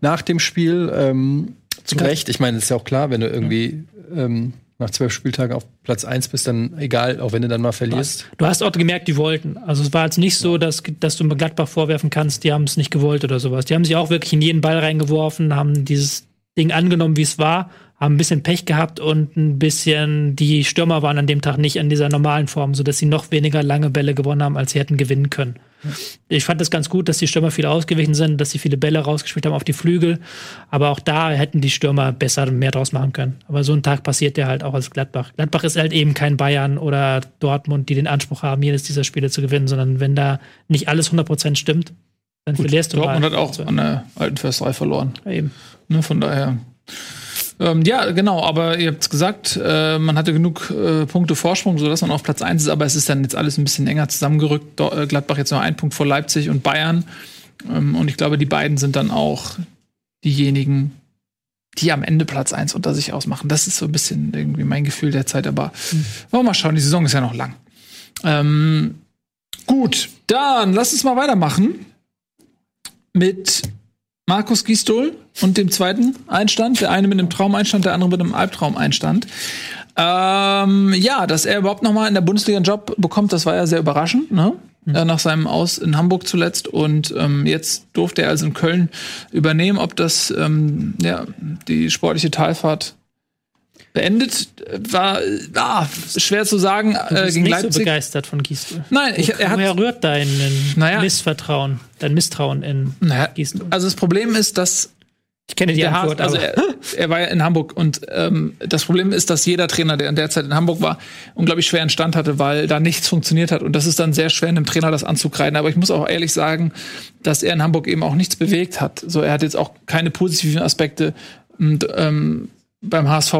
nach dem Spiel. Ähm, zu Recht, ich meine, ist ja auch klar, wenn du irgendwie ähm, nach zwölf Spieltagen auf Platz eins bist, dann egal, auch wenn du dann mal verlierst. Du hast auch gemerkt, die wollten. Also es war jetzt nicht so, dass, dass du Gladbach vorwerfen kannst, die haben es nicht gewollt oder sowas. Die haben sich auch wirklich in jeden Ball reingeworfen, haben dieses Ding angenommen, wie es war, haben ein bisschen Pech gehabt und ein bisschen, die Stürmer waren an dem Tag nicht in dieser normalen Form, sodass sie noch weniger lange Bälle gewonnen haben, als sie hätten gewinnen können. Ich fand es ganz gut, dass die Stürmer viel ausgewichen sind, dass sie viele Bälle rausgespielt haben auf die Flügel. Aber auch da hätten die Stürmer besser und mehr draus machen können. Aber so ein Tag passiert ja halt auch als Gladbach. Gladbach ist halt eben kein Bayern oder Dortmund, die den Anspruch haben, jedes dieser Spiele zu gewinnen, sondern wenn da nicht alles 100% stimmt, dann Gut, verlierst du Dortmund hat auch an der alten Försterei verloren. Ja, eben. Ne, von daher. Ähm, ja, genau, aber ihr habt es gesagt, äh, man hatte genug äh, Punkte Vorsprung, sodass man auf Platz 1 ist, aber es ist dann jetzt alles ein bisschen enger zusammengerückt. Äh, Gladbach jetzt nur ein Punkt vor Leipzig und Bayern. Ähm, und ich glaube, die beiden sind dann auch diejenigen, die am Ende Platz 1 unter sich ausmachen. Das ist so ein bisschen irgendwie mein Gefühl der Zeit, aber mhm. wollen wir mal schauen, die Saison ist ja noch lang. Ähm, gut, dann lass uns mal weitermachen mit Markus Gistol und dem zweiten Einstand. Der eine mit einem Traumeinstand, der andere mit einem Albtraumeinstand. Ähm, ja, dass er überhaupt noch mal in der Bundesliga einen Job bekommt, das war ja sehr überraschend, ne? Mhm. Äh, nach seinem Aus in Hamburg zuletzt. Und ähm, jetzt durfte er also in Köln übernehmen. Ob das ähm, ja, die sportliche Talfahrt beendet, war ah, schwer zu sagen. Du bist äh, gegen nicht Leipzig. so begeistert von Gießen. Nein, ich, er hat. Woher rührt dein naja, Missvertrauen, dein Misstrauen in naja, Gießen? Also das Problem ist, dass ich kenne die Antwort. also er, er, war ja in Hamburg und ähm, das Problem ist, dass jeder Trainer, der in der Zeit in Hamburg war, unglaublich schwer Stand hatte, weil da nichts funktioniert hat und das ist dann sehr schwer, einem Trainer das anzukreiden. Aber ich muss auch ehrlich sagen, dass er in Hamburg eben auch nichts bewegt hat. So, er hat jetzt auch keine positiven Aspekte und, ähm, beim HSV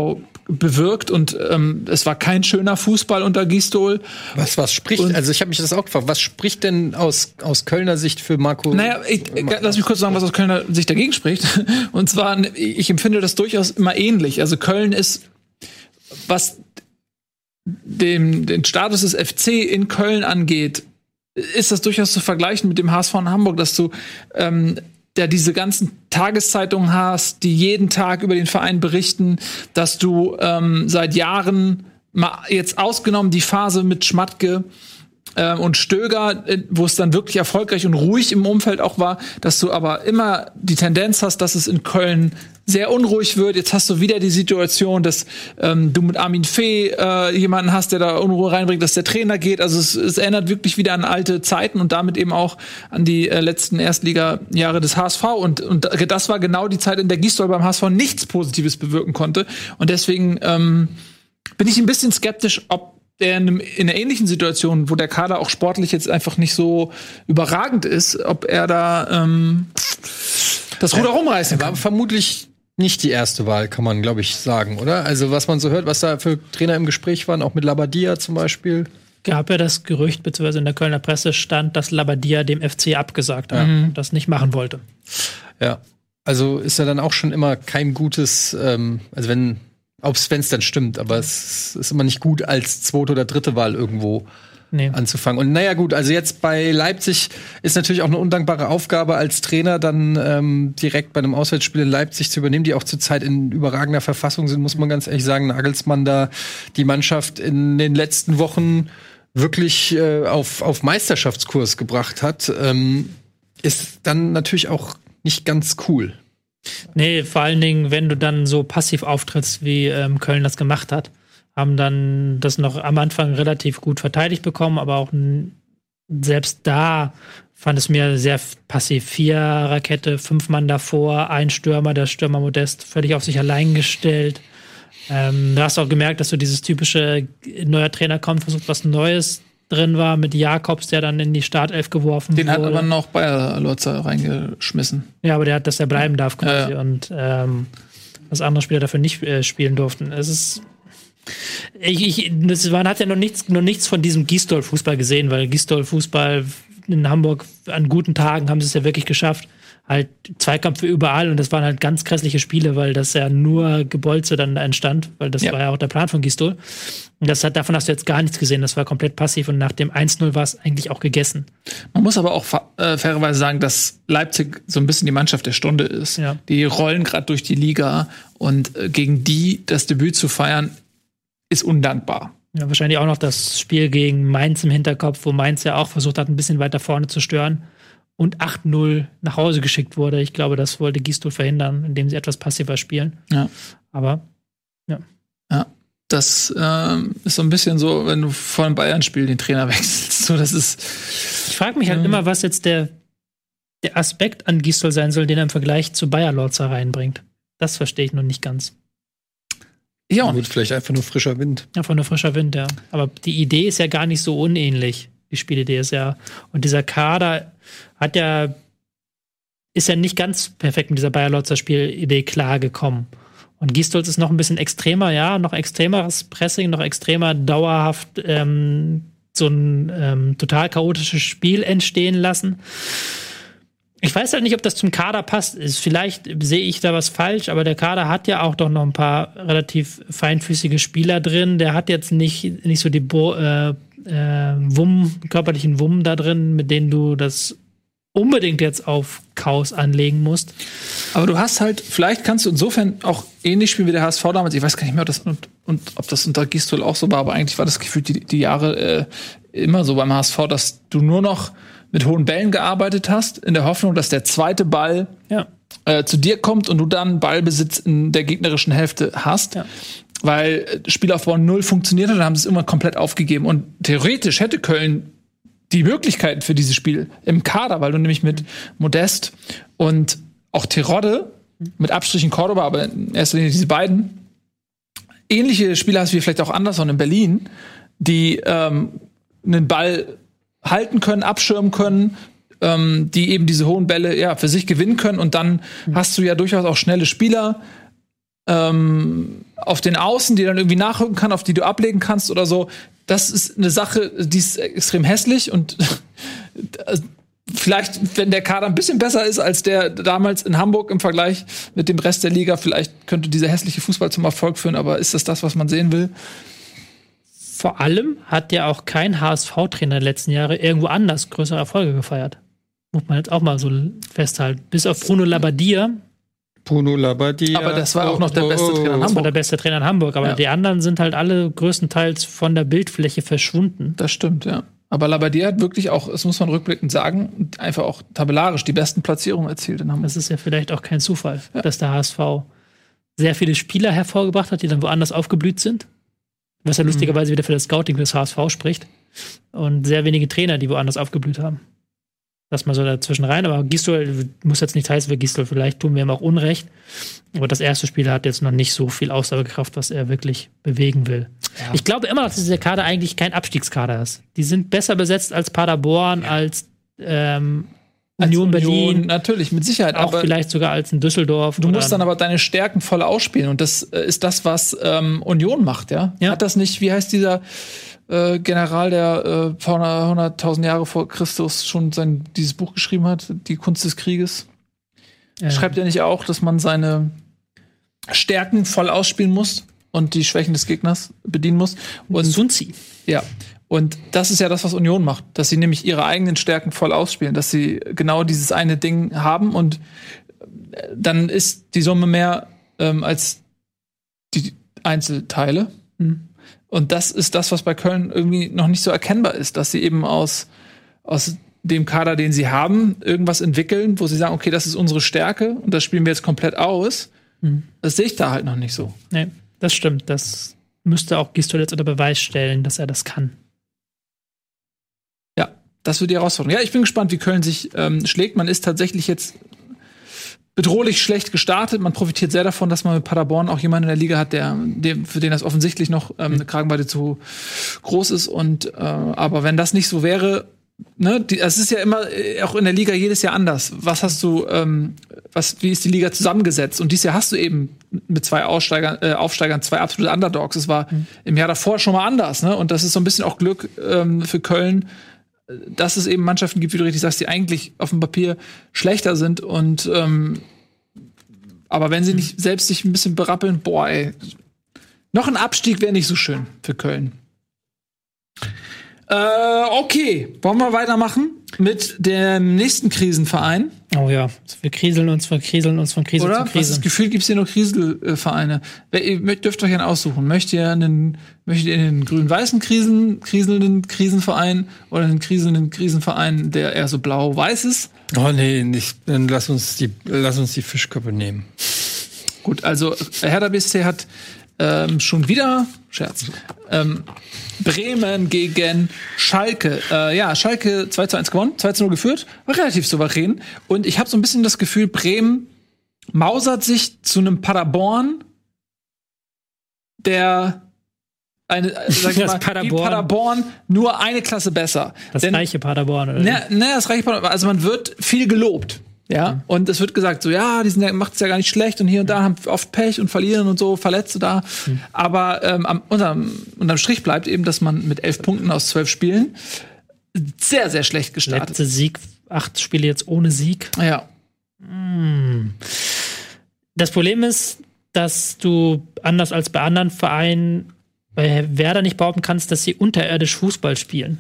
bewirkt und ähm, es war kein schöner Fußball unter Gistol. Was, was spricht, und, also ich habe mich das auch gefragt, was spricht denn aus, aus Kölner Sicht für Marco? Naja, ich, lass mich kurz sagen, was aus Kölner Sicht dagegen spricht. Und zwar, ich empfinde das durchaus immer ähnlich. Also Köln ist, was dem, den Status des FC in Köln angeht, ist das durchaus zu vergleichen mit dem HSV in Hamburg, dass du ähm, ja diese ganzen Tageszeitungen hast, die jeden Tag über den Verein berichten, dass du ähm, seit Jahren mal jetzt ausgenommen die Phase mit Schmatke und Stöger, äh, wo es dann wirklich erfolgreich und ruhig im Umfeld auch war, dass du aber immer die Tendenz hast, dass es in Köln sehr unruhig wird. Jetzt hast du wieder die Situation, dass ähm, du mit Armin Fee äh, jemanden hast, der da Unruhe reinbringt, dass der Trainer geht. Also es, es erinnert wirklich wieder an alte Zeiten und damit eben auch an die äh, letzten Erstliga-Jahre des HSV. Und, und das war genau die Zeit, in der Gisdol beim HSV nichts Positives bewirken konnte. Und deswegen ähm, bin ich ein bisschen skeptisch, ob der in, einem, in einer ähnlichen Situation, wo der Kader auch sportlich jetzt einfach nicht so überragend ist, ob er da ähm, das Ruder rumreißen kann. War vermutlich nicht die erste Wahl, kann man, glaube ich, sagen, oder? Also, was man so hört, was da für Trainer im Gespräch waren, auch mit Labadia zum Beispiel. Gab ja das Gerücht, beziehungsweise in der Kölner Presse stand, dass Labadia dem FC abgesagt hat mhm. und das nicht machen wollte. Ja. Also ist ja dann auch schon immer kein gutes, ähm, also wenn auch wenn es dann stimmt, aber es ist immer nicht gut, als zweite oder dritte Wahl irgendwo nee. anzufangen. Und naja, gut, also jetzt bei Leipzig ist natürlich auch eine undankbare Aufgabe als Trainer, dann ähm, direkt bei einem Auswärtsspiel in Leipzig zu übernehmen, die auch zurzeit in überragender Verfassung sind, muss man ganz ehrlich sagen. Nagelsmann da die Mannschaft in den letzten Wochen wirklich äh, auf, auf Meisterschaftskurs gebracht hat, ähm, ist dann natürlich auch nicht ganz cool. Nee, vor allen Dingen, wenn du dann so passiv auftrittst, wie ähm, Köln das gemacht hat, haben dann das noch am Anfang relativ gut verteidigt bekommen, aber auch selbst da fand es mir sehr passiv. Vier Rakete, fünf Mann davor, ein Stürmer, der Stürmer Modest, völlig auf sich allein gestellt. Ähm, du hast auch gemerkt, dass so dieses typische neuer Trainer kommt, versucht was Neues drin war mit Jakobs, der dann in die Startelf geworfen Den wurde. hat aber noch Bayer Lotzer reingeschmissen. Ja, aber der hat, dass er bleiben darf quasi ja, ja. und ähm, dass andere Spieler dafür nicht äh, spielen durften. Es ist ich, ich, das, man hat ja noch nichts, noch nichts von diesem Gistol-Fußball gesehen, weil Gistol-Fußball in Hamburg an guten Tagen haben sie es ja wirklich geschafft, halt Zweikampf überall und das waren halt ganz grässliche Spiele, weil das ja nur Gebolze dann entstand, weil das ja. war ja auch der Plan von Gistol. Und das hat, davon hast du jetzt gar nichts gesehen, das war komplett passiv und nach dem 1-0 war es eigentlich auch gegessen. Man muss aber auch äh, fairerweise sagen, dass Leipzig so ein bisschen die Mannschaft der Stunde ist. Ja. Die rollen gerade durch die Liga und äh, gegen die das Debüt zu feiern, ist undankbar. Ja, wahrscheinlich auch noch das Spiel gegen Mainz im Hinterkopf, wo Mainz ja auch versucht hat, ein bisschen weiter vorne zu stören und 8-0 nach Hause geschickt wurde. Ich glaube, das wollte Gistol verhindern, indem sie etwas passiver spielen. Ja. Aber, ja. Ja. Das ähm, ist so ein bisschen so, wenn du vor einem Bayern-Spiel den Trainer wechselst. So, das ist. Ich frage mich halt immer, was jetzt der, der Aspekt an Gistol sein soll, den er im Vergleich zu Bayer Lorzer reinbringt. Das verstehe ich noch nicht ganz. Ja. Gut, vielleicht einfach nur frischer Wind. Einfach nur frischer Wind, ja. Aber die Idee ist ja gar nicht so unähnlich. Die Spielidee ist ja. Und dieser Kader hat ja, ist ja nicht ganz perfekt mit dieser Bayer Lorzer Spielidee klargekommen. Und Gistolz ist noch ein bisschen extremer, ja, noch extremeres Pressing, noch extremer, dauerhaft ähm, so ein ähm, total chaotisches Spiel entstehen lassen. Ich weiß halt nicht, ob das zum Kader passt. Vielleicht sehe ich da was falsch, aber der Kader hat ja auch doch noch ein paar relativ feinfüßige Spieler drin. Der hat jetzt nicht, nicht so die Bo äh, äh, Wumm, körperlichen Wumm da drin, mit denen du das unbedingt jetzt auf Chaos anlegen musst. Aber du hast halt, vielleicht kannst du insofern auch ähnlich spielen wie der HSV damals. Ich weiß gar nicht mehr, ob das, und, und ob das unter Gistol auch so war, aber eigentlich war das gefühlt die, die Jahre äh, immer so beim HSV, dass du nur noch mit hohen Bällen gearbeitet hast, in der Hoffnung, dass der zweite Ball ja. äh, zu dir kommt und du dann Ballbesitz in der gegnerischen Hälfte hast. Ja. Weil äh, Spielaufbau null funktioniert hat, dann haben sie es immer komplett aufgegeben. Und theoretisch hätte Köln die Möglichkeiten für dieses Spiel im Kader, weil du nämlich mit Modest und auch Terodde, mit Abstrichen Cordoba, aber in erster Linie diese beiden, ähnliche Spieler hast wie vielleicht auch Anderson in Berlin, die ähm, einen Ball halten können, abschirmen können, ähm, die eben diese hohen Bälle ja für sich gewinnen können und dann mhm. hast du ja durchaus auch schnelle Spieler ähm, auf den Außen, die dann irgendwie nachrücken kann, auf die du ablegen kannst oder so. Das ist eine Sache, die ist extrem hässlich und vielleicht, wenn der Kader ein bisschen besser ist als der damals in Hamburg im Vergleich mit dem Rest der Liga, vielleicht könnte dieser hässliche Fußball zum Erfolg führen, aber ist das das, was man sehen will? Vor allem hat ja auch kein HSV-Trainer der letzten Jahre irgendwo anders größere Erfolge gefeiert. Muss man jetzt auch mal so festhalten. Bis auf Bruno Labbadia. Bruno Labbadia. Aber das war auch noch der beste Trainer in Hamburg. Das war der beste Trainer in Hamburg. Aber ja. die anderen sind halt alle größtenteils von der Bildfläche verschwunden. Das stimmt, ja. Aber Labbadia hat wirklich auch, das muss man rückblickend sagen, einfach auch tabellarisch die besten Platzierungen erzielt in Hamburg. Das ist ja vielleicht auch kein Zufall, ja. dass der HSV sehr viele Spieler hervorgebracht hat, die dann woanders aufgeblüht sind. Was ja mhm. lustigerweise wieder für das Scouting des HSV spricht. Und sehr wenige Trainer, die woanders aufgeblüht haben. Lass mal so dazwischen rein. Aber Gistol muss jetzt nicht heißen wie Gistol. Vielleicht tun wir ihm auch Unrecht. Aber das erste Spiel hat jetzt noch nicht so viel Aussagekraft, was er wirklich bewegen will. Ja. Ich glaube immer noch, dass dieser Kader eigentlich kein Abstiegskader ist. Die sind besser besetzt als Paderborn, ja. als ähm, Union Berlin. Natürlich, mit Sicherheit. Auch aber vielleicht sogar als in Düsseldorf. Du musst dann aber deine Stärken voll ausspielen. Und das äh, ist das, was ähm, Union macht, ja? ja? Hat das nicht, wie heißt dieser äh, General, der äh, vor 100.000 Jahre vor Christus schon sein, dieses Buch geschrieben hat, Die Kunst des Krieges? Ähm. Schreibt er nicht auch, dass man seine Stärken voll ausspielen muss und die Schwächen des Gegners bedienen muss? Und Sunzi. Ja. Und das ist ja das, was Union macht, dass sie nämlich ihre eigenen Stärken voll ausspielen, dass sie genau dieses eine Ding haben und äh, dann ist die Summe mehr ähm, als die Einzelteile. Mhm. Und das ist das, was bei Köln irgendwie noch nicht so erkennbar ist, dass sie eben aus, aus dem Kader, den sie haben, irgendwas entwickeln, wo sie sagen, okay, das ist unsere Stärke und das spielen wir jetzt komplett aus. Mhm. Das sehe ich da halt noch nicht so. Nee, das stimmt. Das müsste auch Gistol jetzt unter Beweis stellen, dass er das kann das wird die Herausforderung. Ja, ich bin gespannt, wie Köln sich ähm, schlägt. Man ist tatsächlich jetzt bedrohlich schlecht gestartet. Man profitiert sehr davon, dass man mit Paderborn auch jemanden in der Liga hat, der, der für den das offensichtlich noch ähm, eine Kragenweite zu groß ist. Und äh, aber wenn das nicht so wäre, ne, die, es ist ja immer äh, auch in der Liga jedes Jahr anders. Was hast du, ähm, was, wie ist die Liga zusammengesetzt? Und dieses Jahr hast du eben mit zwei Aussteigern, äh, Aufsteigern zwei absolute Underdogs. Es war mhm. im Jahr davor schon mal anders, ne? Und das ist so ein bisschen auch Glück ähm, für Köln dass es eben Mannschaften gibt, wie du richtig sagst, die eigentlich auf dem Papier schlechter sind und ähm, aber wenn sie nicht selbst sich ein bisschen berappeln, boah, ey, noch ein Abstieg wäre nicht so schön für Köln. Äh, okay, wollen wir weitermachen mit dem nächsten Krisenverein? Oh ja, wir kriseln uns, wir kriseln uns von Krise Oder? zu Krise. Das Gefühl gibt es hier nur Kriselvereine. Ihr dürft euch einen aussuchen. Möchtet ihr einen, möchtet ihr einen grün-weißen Krisen, kriselnden Krisenverein oder einen kriselnden Krisenverein, der eher so blau-weiß ist? Oh nee, nicht. Dann lass uns die, lass uns die Fischköpfe nehmen. Gut, also Hertha BSC hat Ähm, schon wieder, Scherz. Ähm, Bremen gegen Schalke. Äh, ja, Schalke 2 zu 1 gewonnen, 2 zu 0 geführt, war relativ souverän. Und ich habe so ein bisschen das Gefühl, Bremen mausert sich zu einem Paderborn, der eine, äh, sag ich Das mal, Paderborn. Paderborn nur eine Klasse besser. Das Denn- reiche Paderborn, oder? Ne, ne, das reicht Paderborn. Also man wird viel gelobt. Ja, und es wird gesagt, so ja, die sind ja, macht's ja gar nicht schlecht und hier und da haben oft Pech und verlieren und so, Verletzte da. Aber ähm, am, unterm, unterm Strich bleibt eben, dass man mit elf Punkten aus zwölf Spielen sehr, sehr schlecht gestartet Letzte Sieg, acht Spiele jetzt ohne Sieg. Ja. Das Problem ist, dass du anders als bei anderen Vereinen bei Werder nicht behaupten kannst, dass sie unterirdisch Fußball spielen.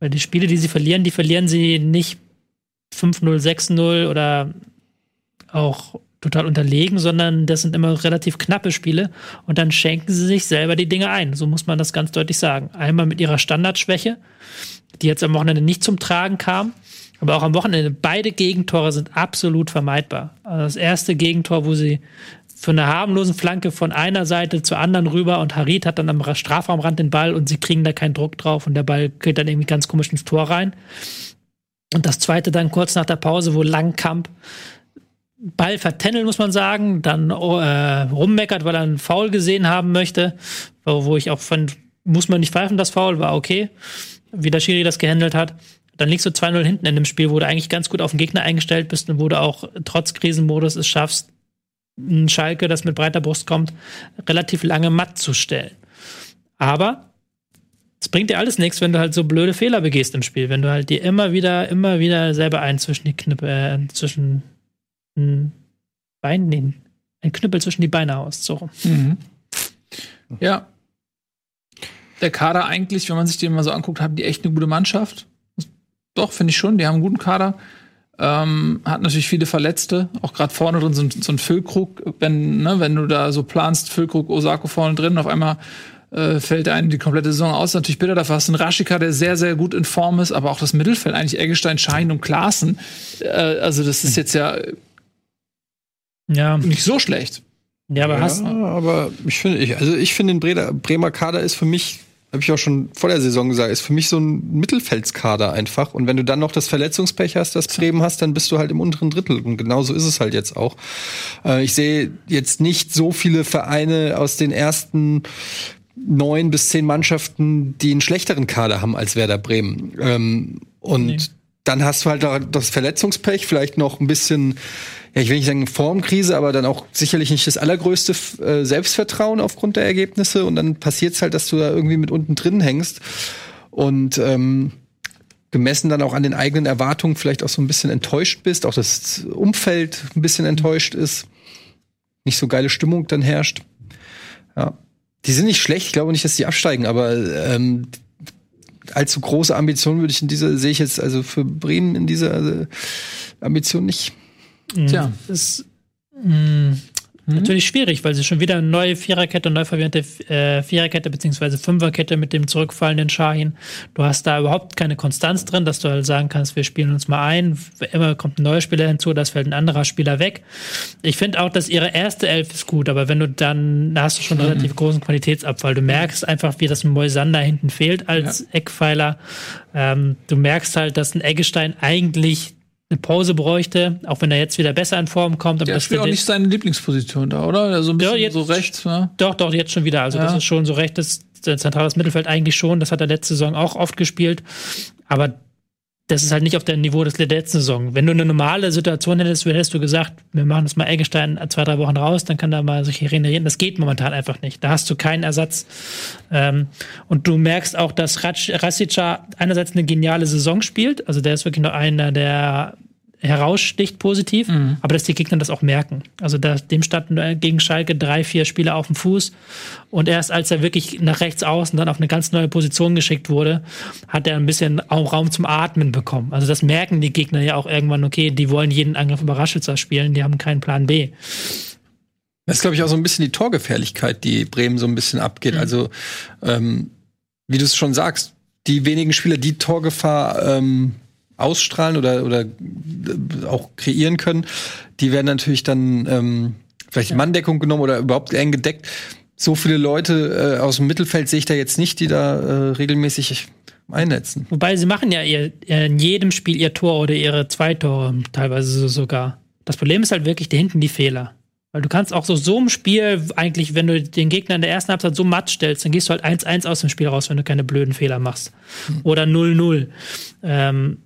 Weil die Spiele, die sie verlieren, die verlieren sie nicht 5-0, 6-0 oder auch total unterlegen, sondern das sind immer relativ knappe Spiele und dann schenken sie sich selber die Dinge ein. So muss man das ganz deutlich sagen. Einmal mit ihrer Standardschwäche, die jetzt am Wochenende nicht zum Tragen kam, aber auch am Wochenende beide Gegentore sind absolut vermeidbar. Also das erste Gegentor, wo sie von einer harmlosen Flanke von einer Seite zur anderen rüber und Harit hat dann am Strafraumrand den Ball und sie kriegen da keinen Druck drauf und der Ball geht dann irgendwie ganz komisch ins Tor rein. Und das zweite dann kurz nach der Pause, wo Langkamp Ball vertenneln, muss man sagen, dann äh, rummeckert, weil er einen Foul gesehen haben möchte, wo, ich auch fand, muss man nicht pfeifen, das Foul, war okay, wie der Schiri das gehandelt hat. Dann liegst du 2-0 hinten in dem Spiel, wo du eigentlich ganz gut auf den Gegner eingestellt bist und wo du auch trotz Krisenmodus es schaffst, einen Schalke, das mit breiter Brust kommt, relativ lange matt zu stellen. Aber es bringt dir alles nichts, wenn du halt so blöde Fehler begehst im Spiel, wenn du halt dir immer wieder, immer wieder selber einen zwischen die Knippe, äh, zwischen ein Bein, nee, ein Knüppel zwischen die Beine haust. So. Mhm. Ja. Der Kader eigentlich, wenn man sich den mal so anguckt, haben die echt eine gute Mannschaft. Doch, finde ich schon. Die haben einen guten Kader. Ähm, hat natürlich viele Verletzte, auch gerade vorne drin so, ein- so ein Füllkrug, wenn, ne, wenn du da so planst, Füllkrug, Osako vorne drin, auf einmal äh, fällt einem die komplette Saison aus. Natürlich bitter, dafür hast du einen Raschika, der sehr, sehr gut in Form ist, aber auch das Mittelfeld, eigentlich Eggestein, Schein und Klaassen. Äh, also das ist jetzt ja Ja, nicht so schlecht. ja, aber hast, Ja, aber ich finde, ich, also ich finde, den Bremer, Bremer Kader ist für mich, habe ich auch schon vor der Saison gesagt, ist für mich so ein Mittelfeldskader einfach. Und wenn du dann noch das Verletzungspech hast, das Bremen hast, dann bist du halt im unteren Drittel. Und genauso ist es halt jetzt auch. Äh, ich sehe jetzt nicht so viele Vereine aus den ersten neun bis zehn Mannschaften, die einen schlechteren Kader haben als Werder Bremen. Ähm, und Nee. dann hast du halt auch das Verletzungspech, vielleicht noch ein bisschen, ja, ich will nicht sagen Formkrise, aber dann auch sicherlich nicht das allergrößte äh, Selbstvertrauen aufgrund der Ergebnisse. Und dann passiert es halt, dass du da irgendwie mit unten drin hängst. Und ähm, gemessen dann auch an den eigenen Erwartungen vielleicht auch so ein bisschen enttäuscht bist, auch das Umfeld ein bisschen enttäuscht ist, nicht so geile Stimmung dann herrscht. Ja. Die sind nicht schlecht, ich glaube nicht, dass die absteigen, aber ähm, allzu große Ambitionen würde ich in dieser, sehe ich jetzt also für Bremen in dieser äh, Ambition nicht. Tja. ist mh, natürlich schwierig, weil sie schon wieder eine neue Viererkette, neu verwendete äh, Viererkette beziehungsweise Fünferkette mit dem zurückfallenden Shahin. Du hast da überhaupt keine Konstanz drin, dass du halt sagen kannst, wir spielen uns mal ein, immer kommt ein neuer Spieler hinzu, das fällt ein anderer Spieler weg. Ich finde auch, dass ihre erste Elf ist gut, aber wenn du dann, da hast du schon einen relativ großen Qualitätsabfall. Du merkst einfach, wie das Moisander hinten fehlt als Eckpfeiler. Ähm, du merkst halt, dass ein Eggestein eigentlich eine Pause bräuchte, auch wenn er jetzt wieder besser in Form kommt. Aber Der das spielt auch nicht seine Lieblingsposition da, oder? So ein bisschen Ja, jetzt- so rechts, ne? doch, doch, jetzt schon wieder. Also das Ja. ist schon so rechtes zentrales Mittelfeld eigentlich schon. Das hat er letzte Saison auch oft gespielt. Aber das ist halt nicht auf dem Niveau des letzten Saison. Wenn du eine normale Situation hättest, hättest du gesagt, wir machen das mal Eggestein zwei, drei Wochen raus, dann kann da mal sich regenerieren. Das geht momentan einfach nicht. Da hast du keinen Ersatz. Ähm, und du merkst auch, dass Rasica einerseits eine geniale Saison spielt. Also der ist wirklich nur einer, der heraussticht positiv, aber dass die Gegner das auch merken. Also da, dem standen äh, gegen Schalke drei, vier Spieler auf dem Fuß und erst als er wirklich nach rechts außen dann auf eine ganz neue Position geschickt wurde, hat er ein bisschen auch Raum zum Atmen bekommen. Also das merken die Gegner ja auch irgendwann, okay, die wollen jeden Angriff über Raschitzer spielen, die haben keinen Plan B. Das ist, glaube ich, auch so ein bisschen die Torgefährlichkeit, die Bremen so ein bisschen abgeht. Also, ähm, wie du es schon sagst, die wenigen Spieler, die Torgefahr ähm, ausstrahlen oder, oder äh, auch kreieren können, die werden natürlich dann ähm, vielleicht in Manndeckung genommen oder überhaupt eng gedeckt. so viele Leute äh, aus dem Mittelfeld sehe ich da jetzt nicht, die da äh, regelmäßig einnetzen. Wobei sie machen ja ihr, in jedem Spiel ihr Tor oder ihre zwei Tore, teilweise sogar. Das Problem ist halt wirklich da hinten die Fehler. Weil du kannst auch so, so im Spiel eigentlich, wenn du den Gegner in der ersten Halbzeit so matt stellst, dann gehst du halt 1-1 aus dem Spiel raus, wenn du keine blöden Fehler machst. Mhm. Oder 0-0. Ähm,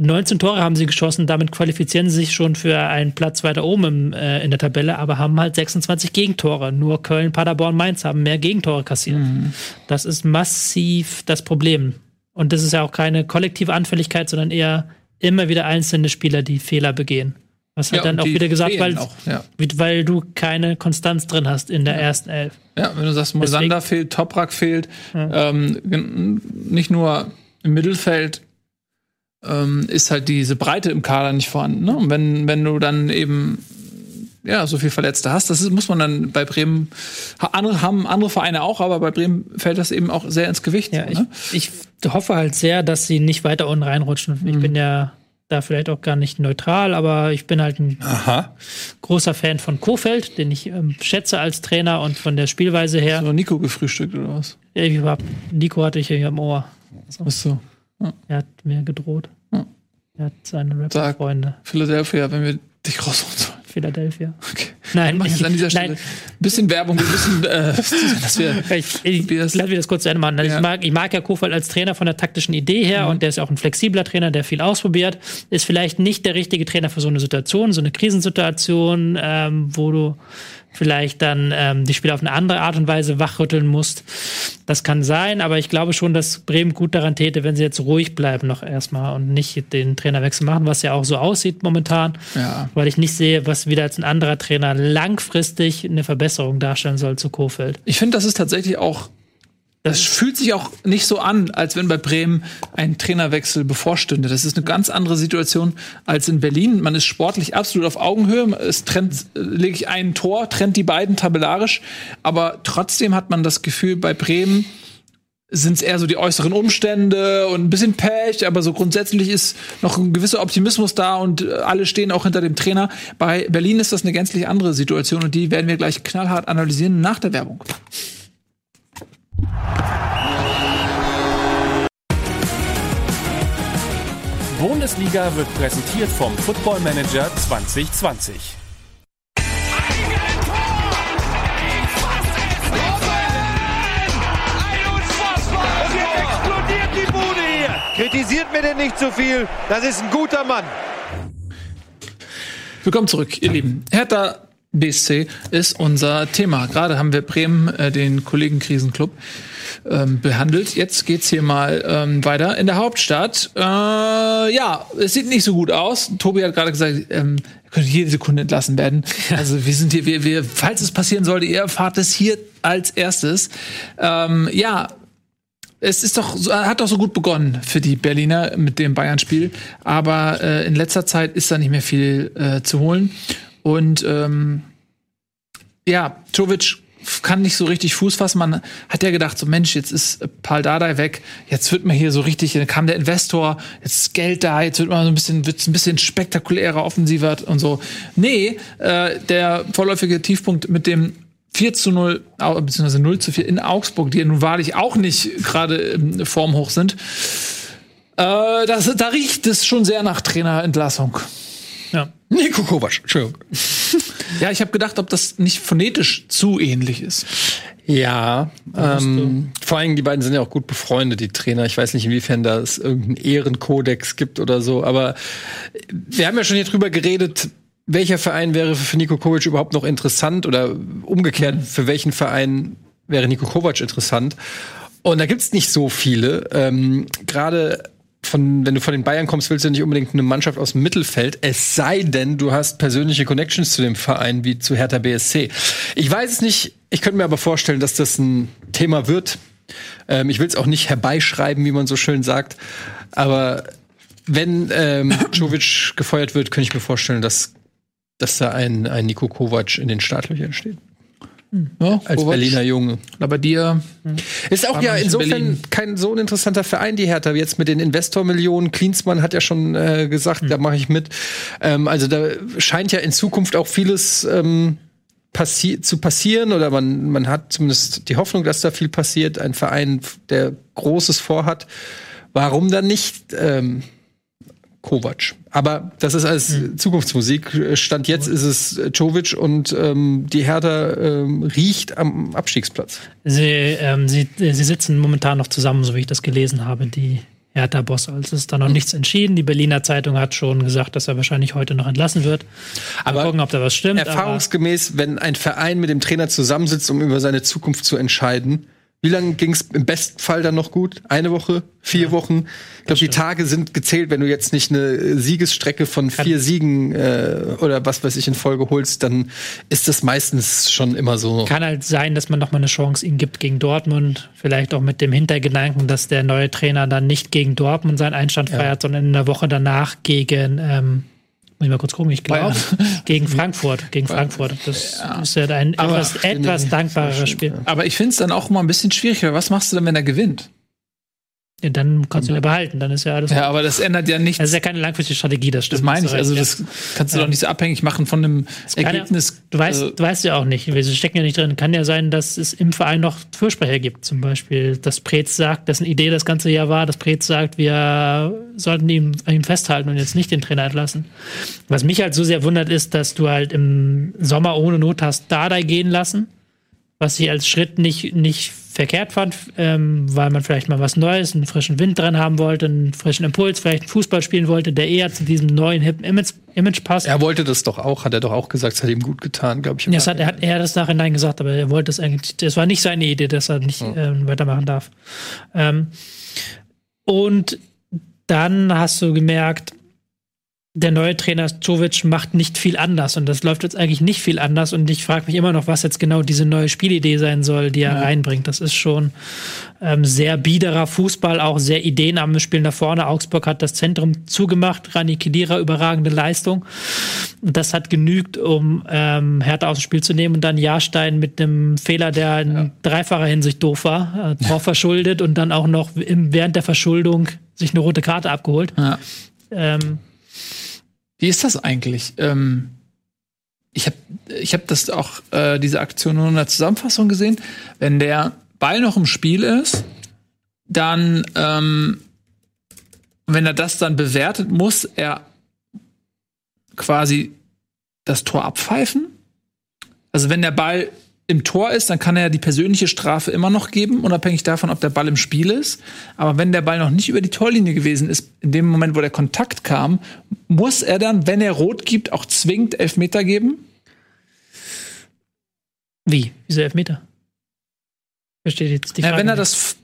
19 Tore haben sie geschossen, damit qualifizieren sie sich schon für einen Platz weiter oben im, äh, in der Tabelle, aber haben halt 26 Gegentore. Nur Köln, Paderborn, Mainz haben mehr Gegentore kassiert. Mhm. Das ist massiv das Problem. Und das ist ja auch keine kollektive Anfälligkeit, sondern eher immer wieder einzelne Spieler, die Fehler begehen. Was hat ja, dann auch wieder gesagt, weil, auch, ja. weil du keine Konstanz drin hast in der ja. ersten Elf. Ja, wenn du sagst, Mosander fehlt, Toprak fehlt, ähm, nicht nur im Mittelfeld ähm, ist halt diese Breite im Kader nicht vorhanden. Ne? Und wenn, wenn du dann eben ja, so viel Verletzte hast. Das ist, muss man dann bei Bremen, andere, haben andere Vereine auch, aber bei Bremen fällt das eben auch sehr ins Gewicht. Ja, ne? ich, ich, hoffe halt sehr, dass sie nicht weiter unten reinrutschen. Mhm. Ich bin ja da vielleicht auch gar nicht neutral, aber ich bin halt ein Aha. großer Fan von Kofeld, den ich ähm, schätze als Trainer und von der Spielweise her. Hast du Nico gefrühstückt oder was? Ja, ich hab, Nico hatte ich hier im Ohr. So. Ach so. Ja. Er hat mir gedroht. Ja. Er hat seine Rapper-Freunde. Philadelphia, wenn wir dich rausholen sollen. Philadelphia. Okay. Nein, ich, an dieser Stelle. Nein. Bisschen Werbung, wir müssen, äh, dass wir. Ich, ich, ich lass mir das kurz zu Ende machen. Also ja. Ich, mag, ich mag ja Kofeld als Trainer von der taktischen Idee her mhm. und der ist auch ein flexibler Trainer, der viel ausprobiert. Ist vielleicht nicht der richtige Trainer für so eine Situation, so eine Krisensituation, ähm, wo du vielleicht dann ähm, die Spieler auf eine andere Art und Weise wachrütteln musst. Das kann sein, aber ich glaube schon, dass Bremen gut daran täte, wenn sie jetzt ruhig bleiben noch erstmal und nicht den Trainerwechsel machen, was ja auch so aussieht momentan, ja. weil ich nicht sehe, was wieder als ein anderer Trainer langfristig eine Verbesserung darstellen soll zu Kofeld. Ich finde, das ist tatsächlich auch das fühlt sich auch nicht so an, als wenn bei Bremen ein Trainerwechsel bevorstünde. Das ist eine ganz andere Situation als in Berlin. Man ist sportlich absolut auf Augenhöhe. Es trennt lediglich ein Tor, trennt die beiden tabellarisch. Aber trotzdem hat man das Gefühl, bei Bremen sind es eher so die äußeren Umstände und ein bisschen Pech, aber so grundsätzlich ist noch ein gewisser Optimismus da und alle stehen auch hinter dem Trainer. Bei Berlin ist das eine gänzlich andere Situation und die werden wir gleich knallhart analysieren nach der Werbung. Bundesliga wird präsentiert vom Football Manager 2020. Kritisiert mir denn nicht zu viel. Das ist ein guter Mann. Willkommen zurück, ihr Lieben. Hertha BSC ist unser Thema. Gerade haben wir Bremen, äh, den Kollegenkrisenclub, ähm, behandelt. Jetzt geht's hier mal ähm, weiter in der Hauptstadt. Äh, ja, es sieht nicht so gut aus. Tobi hat gerade gesagt, ähm, könnte jede Sekunde entlassen werden. Also wir sind hier, wir, wir, falls es passieren sollte, ihr erfahrt es hier als erstes. Ähm, ja, es ist doch, hat doch so gut begonnen für die Berliner mit dem Bayern-Spiel, aber äh, in letzter Zeit ist da nicht mehr viel äh, zu holen. Und ähm, ja, Jovic kann nicht so richtig Fuß fassen. Man hat ja gedacht, so Mensch, jetzt ist Paul Dardai weg, jetzt wird man hier so richtig, dann kam der Investor, jetzt ist Geld da, jetzt wird man so ein bisschen, wird's ein bisschen spektakulärer, offensiver und so. Nee, äh, der vorläufige Tiefpunkt mit dem 4 zu 0, beziehungsweise 0 zu 4 in Augsburg, die ja nun wahrlich auch nicht gerade formhoch sind, äh, das, da riecht es schon sehr nach Trainerentlassung. Ja. Nico Kovac, Entschuldigung. ja, ich habe gedacht, ob das nicht phonetisch zu ähnlich ist. Ja, ähm, vor allem die beiden sind ja auch gut befreundet, die Trainer. Ich weiß nicht, inwiefern da es irgendeinen Ehrenkodex gibt oder so, aber wir haben ja schon hier drüber geredet, welcher Verein wäre für Nico Kovac überhaupt noch interessant oder umgekehrt, für welchen Verein wäre Nico Kovac interessant? Und da gibt's nicht so viele. Ähm, Gerade von, wenn du von den Bayern kommst, willst du nicht unbedingt eine Mannschaft aus dem Mittelfeld, es sei denn, du hast persönliche Connections zu dem Verein wie zu Hertha BSC. Ich weiß es nicht, ich könnte mir aber vorstellen, dass das ein Thema wird. Ähm, ich will es auch nicht herbeischreiben, wie man so schön sagt, aber wenn ähm, Jovic gefeuert wird, könnte ich mir vorstellen, dass, dass da ein, ein Niko Kovac in den Startlöchern steht. Ja, als Kovac. Berliner Junge. Aber dir ist auch ja insofern kein so ein interessanter Verein, die Hertha. Jetzt mit den Investormillionen. Klinsmann hat ja schon äh, gesagt, mhm. da mache ich mit. Ähm, also da scheint ja in Zukunft auch vieles ähm, passi zu passieren oder man, man hat zumindest die Hoffnung, dass da viel passiert. Ein Verein, der Großes vorhat. Warum dann nicht ähm, Kovac? Aber das ist alles hm. Zukunftsmusik. Stand jetzt ist es Jovic und ähm, die Hertha ähm, riecht am Abstiegsplatz. Sie, ähm, sie, sie sitzen momentan noch zusammen, so wie ich das gelesen habe, die Hertha-Boss. Also es ist da noch nichts entschieden. Die Berliner Zeitung hat schon gesagt, dass er wahrscheinlich heute noch entlassen wird. Aber Mal gucken, ob da was stimmt. Erfahrungsgemäß, wenn ein Verein mit dem Trainer zusammensitzt, um über seine Zukunft zu entscheiden, wie lange ging es im besten Fall dann noch gut? Eine Woche? Vier ja, Wochen? Ich glaube, die Tage sind gezählt. Wenn du jetzt nicht eine Siegesstrecke von vier Kann Siegen äh, oder was weiß ich in Folge holst, dann ist das meistens schon immer so. Kann halt sein, dass man noch mal eine Chance ihm gibt gegen Dortmund. Vielleicht auch mit dem Hintergedanken, dass der neue Trainer dann nicht gegen Dortmund seinen Einstand ja. feiert, sondern in der Woche danach gegen ähm, muss ich mal kurz gucken, ich glaube, gegen Frankfurt. Gegen Frankfurt. Das ja. ist ja ein etwas, etwas dankbareres Spiel. Aber ich finde es dann auch immer ein bisschen schwierig, weil was machst du denn, wenn er gewinnt? Ja, dann kannst du ihn ja behalten, dann ist ja alles. Ja, aber das ändert ja nichts. Das ist ja keine langfristige Strategie, das stimmt. Das meine ich, also das kannst du ja. doch nicht so abhängig machen von einem Ergebnis. Ja, du weißt, also, du weißt ja auch nicht, wir stecken ja nicht drin. Kann ja sein, dass es im Verein noch Fürsprecher gibt, zum Beispiel, dass Preetz sagt, dass eine Idee das ganze Jahr war, dass Preetz sagt, wir sollten ihm, ihm festhalten und jetzt nicht den Trainer entlassen. Was mich halt so sehr wundert, ist, dass du halt im Sommer ohne Not hast Dardai gehen lassen, was ich als Schritt nicht, nicht verkehrt fand, ähm, weil man vielleicht mal was Neues, einen frischen Wind dran haben wollte, einen frischen Impuls, vielleicht einen Fußball spielen wollte, der eher zu diesem neuen hippen Image, Image passt. Er wollte das doch auch, hat er doch auch gesagt, es hat ihm gut getan, glaube ich. Das hat, er hat er das nachhinein gesagt, aber er wollte es eigentlich, das war nicht seine Idee, dass er nicht äh, weitermachen darf. Ähm, und dann hast du gemerkt, der neue Trainer Jovic macht nicht viel anders und das läuft jetzt eigentlich nicht viel anders und ich frage mich immer noch, was jetzt genau diese neue Spielidee sein soll, die er ja. reinbringt. Das ist schon ähm, sehr biederer Fußball, auch sehr ideenarmes Spiel nach vorne. Augsburg hat das Zentrum zugemacht, Rani Kedira überragende Leistung. Und das hat genügt, um ähm, Hertha aus dem Spiel zu nehmen und dann Jahrstein mit einem Fehler, der in ja. dreifacher Hinsicht doof war, äh, Tor verschuldet und dann auch noch im, während der Verschuldung sich eine rote Karte abgeholt. Ja. Ähm, wie ist das eigentlich? Ähm, ich habe ich hab das auch, äh, diese Aktion nur in der Zusammenfassung gesehen. Wenn der Ball noch im Spiel ist, dann, ähm, wenn er das dann bewertet, muss er quasi das Tor abpfeifen. Also wenn der Ball im Tor ist, dann kann er die persönliche Strafe immer noch geben, unabhängig davon, ob der Ball im Spiel ist. Aber wenn der Ball noch nicht über die Torlinie gewesen ist, in dem Moment, wo der Kontakt kam, muss er dann, wenn er rot gibt, auch zwingend Elfmeter geben? Wie? Wieso Elfmeter? Versteht jetzt die Frage. Ja, wenn er das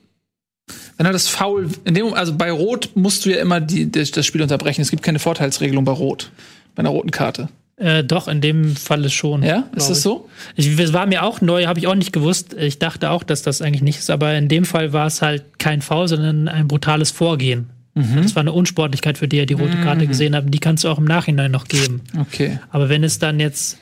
wenn er das Foul, in dem, also bei Rot musst du ja immer die, das Spiel unterbrechen. Es gibt keine Vorteilsregelung bei Rot, bei einer roten Karte. Äh, doch, in dem Fall ist schon. Ja, ist das so? Ich, es war mir auch neu, habe ich auch nicht gewusst. Ich dachte auch, dass das eigentlich nicht ist, aber in dem Fall war es halt kein Foul, sondern ein brutales Vorgehen. Mhm. Das war eine Unsportlichkeit, für die er die rote Karte mhm. gesehen hat. Die kannst du auch im Nachhinein noch geben. Okay. Aber wenn es dann jetzt,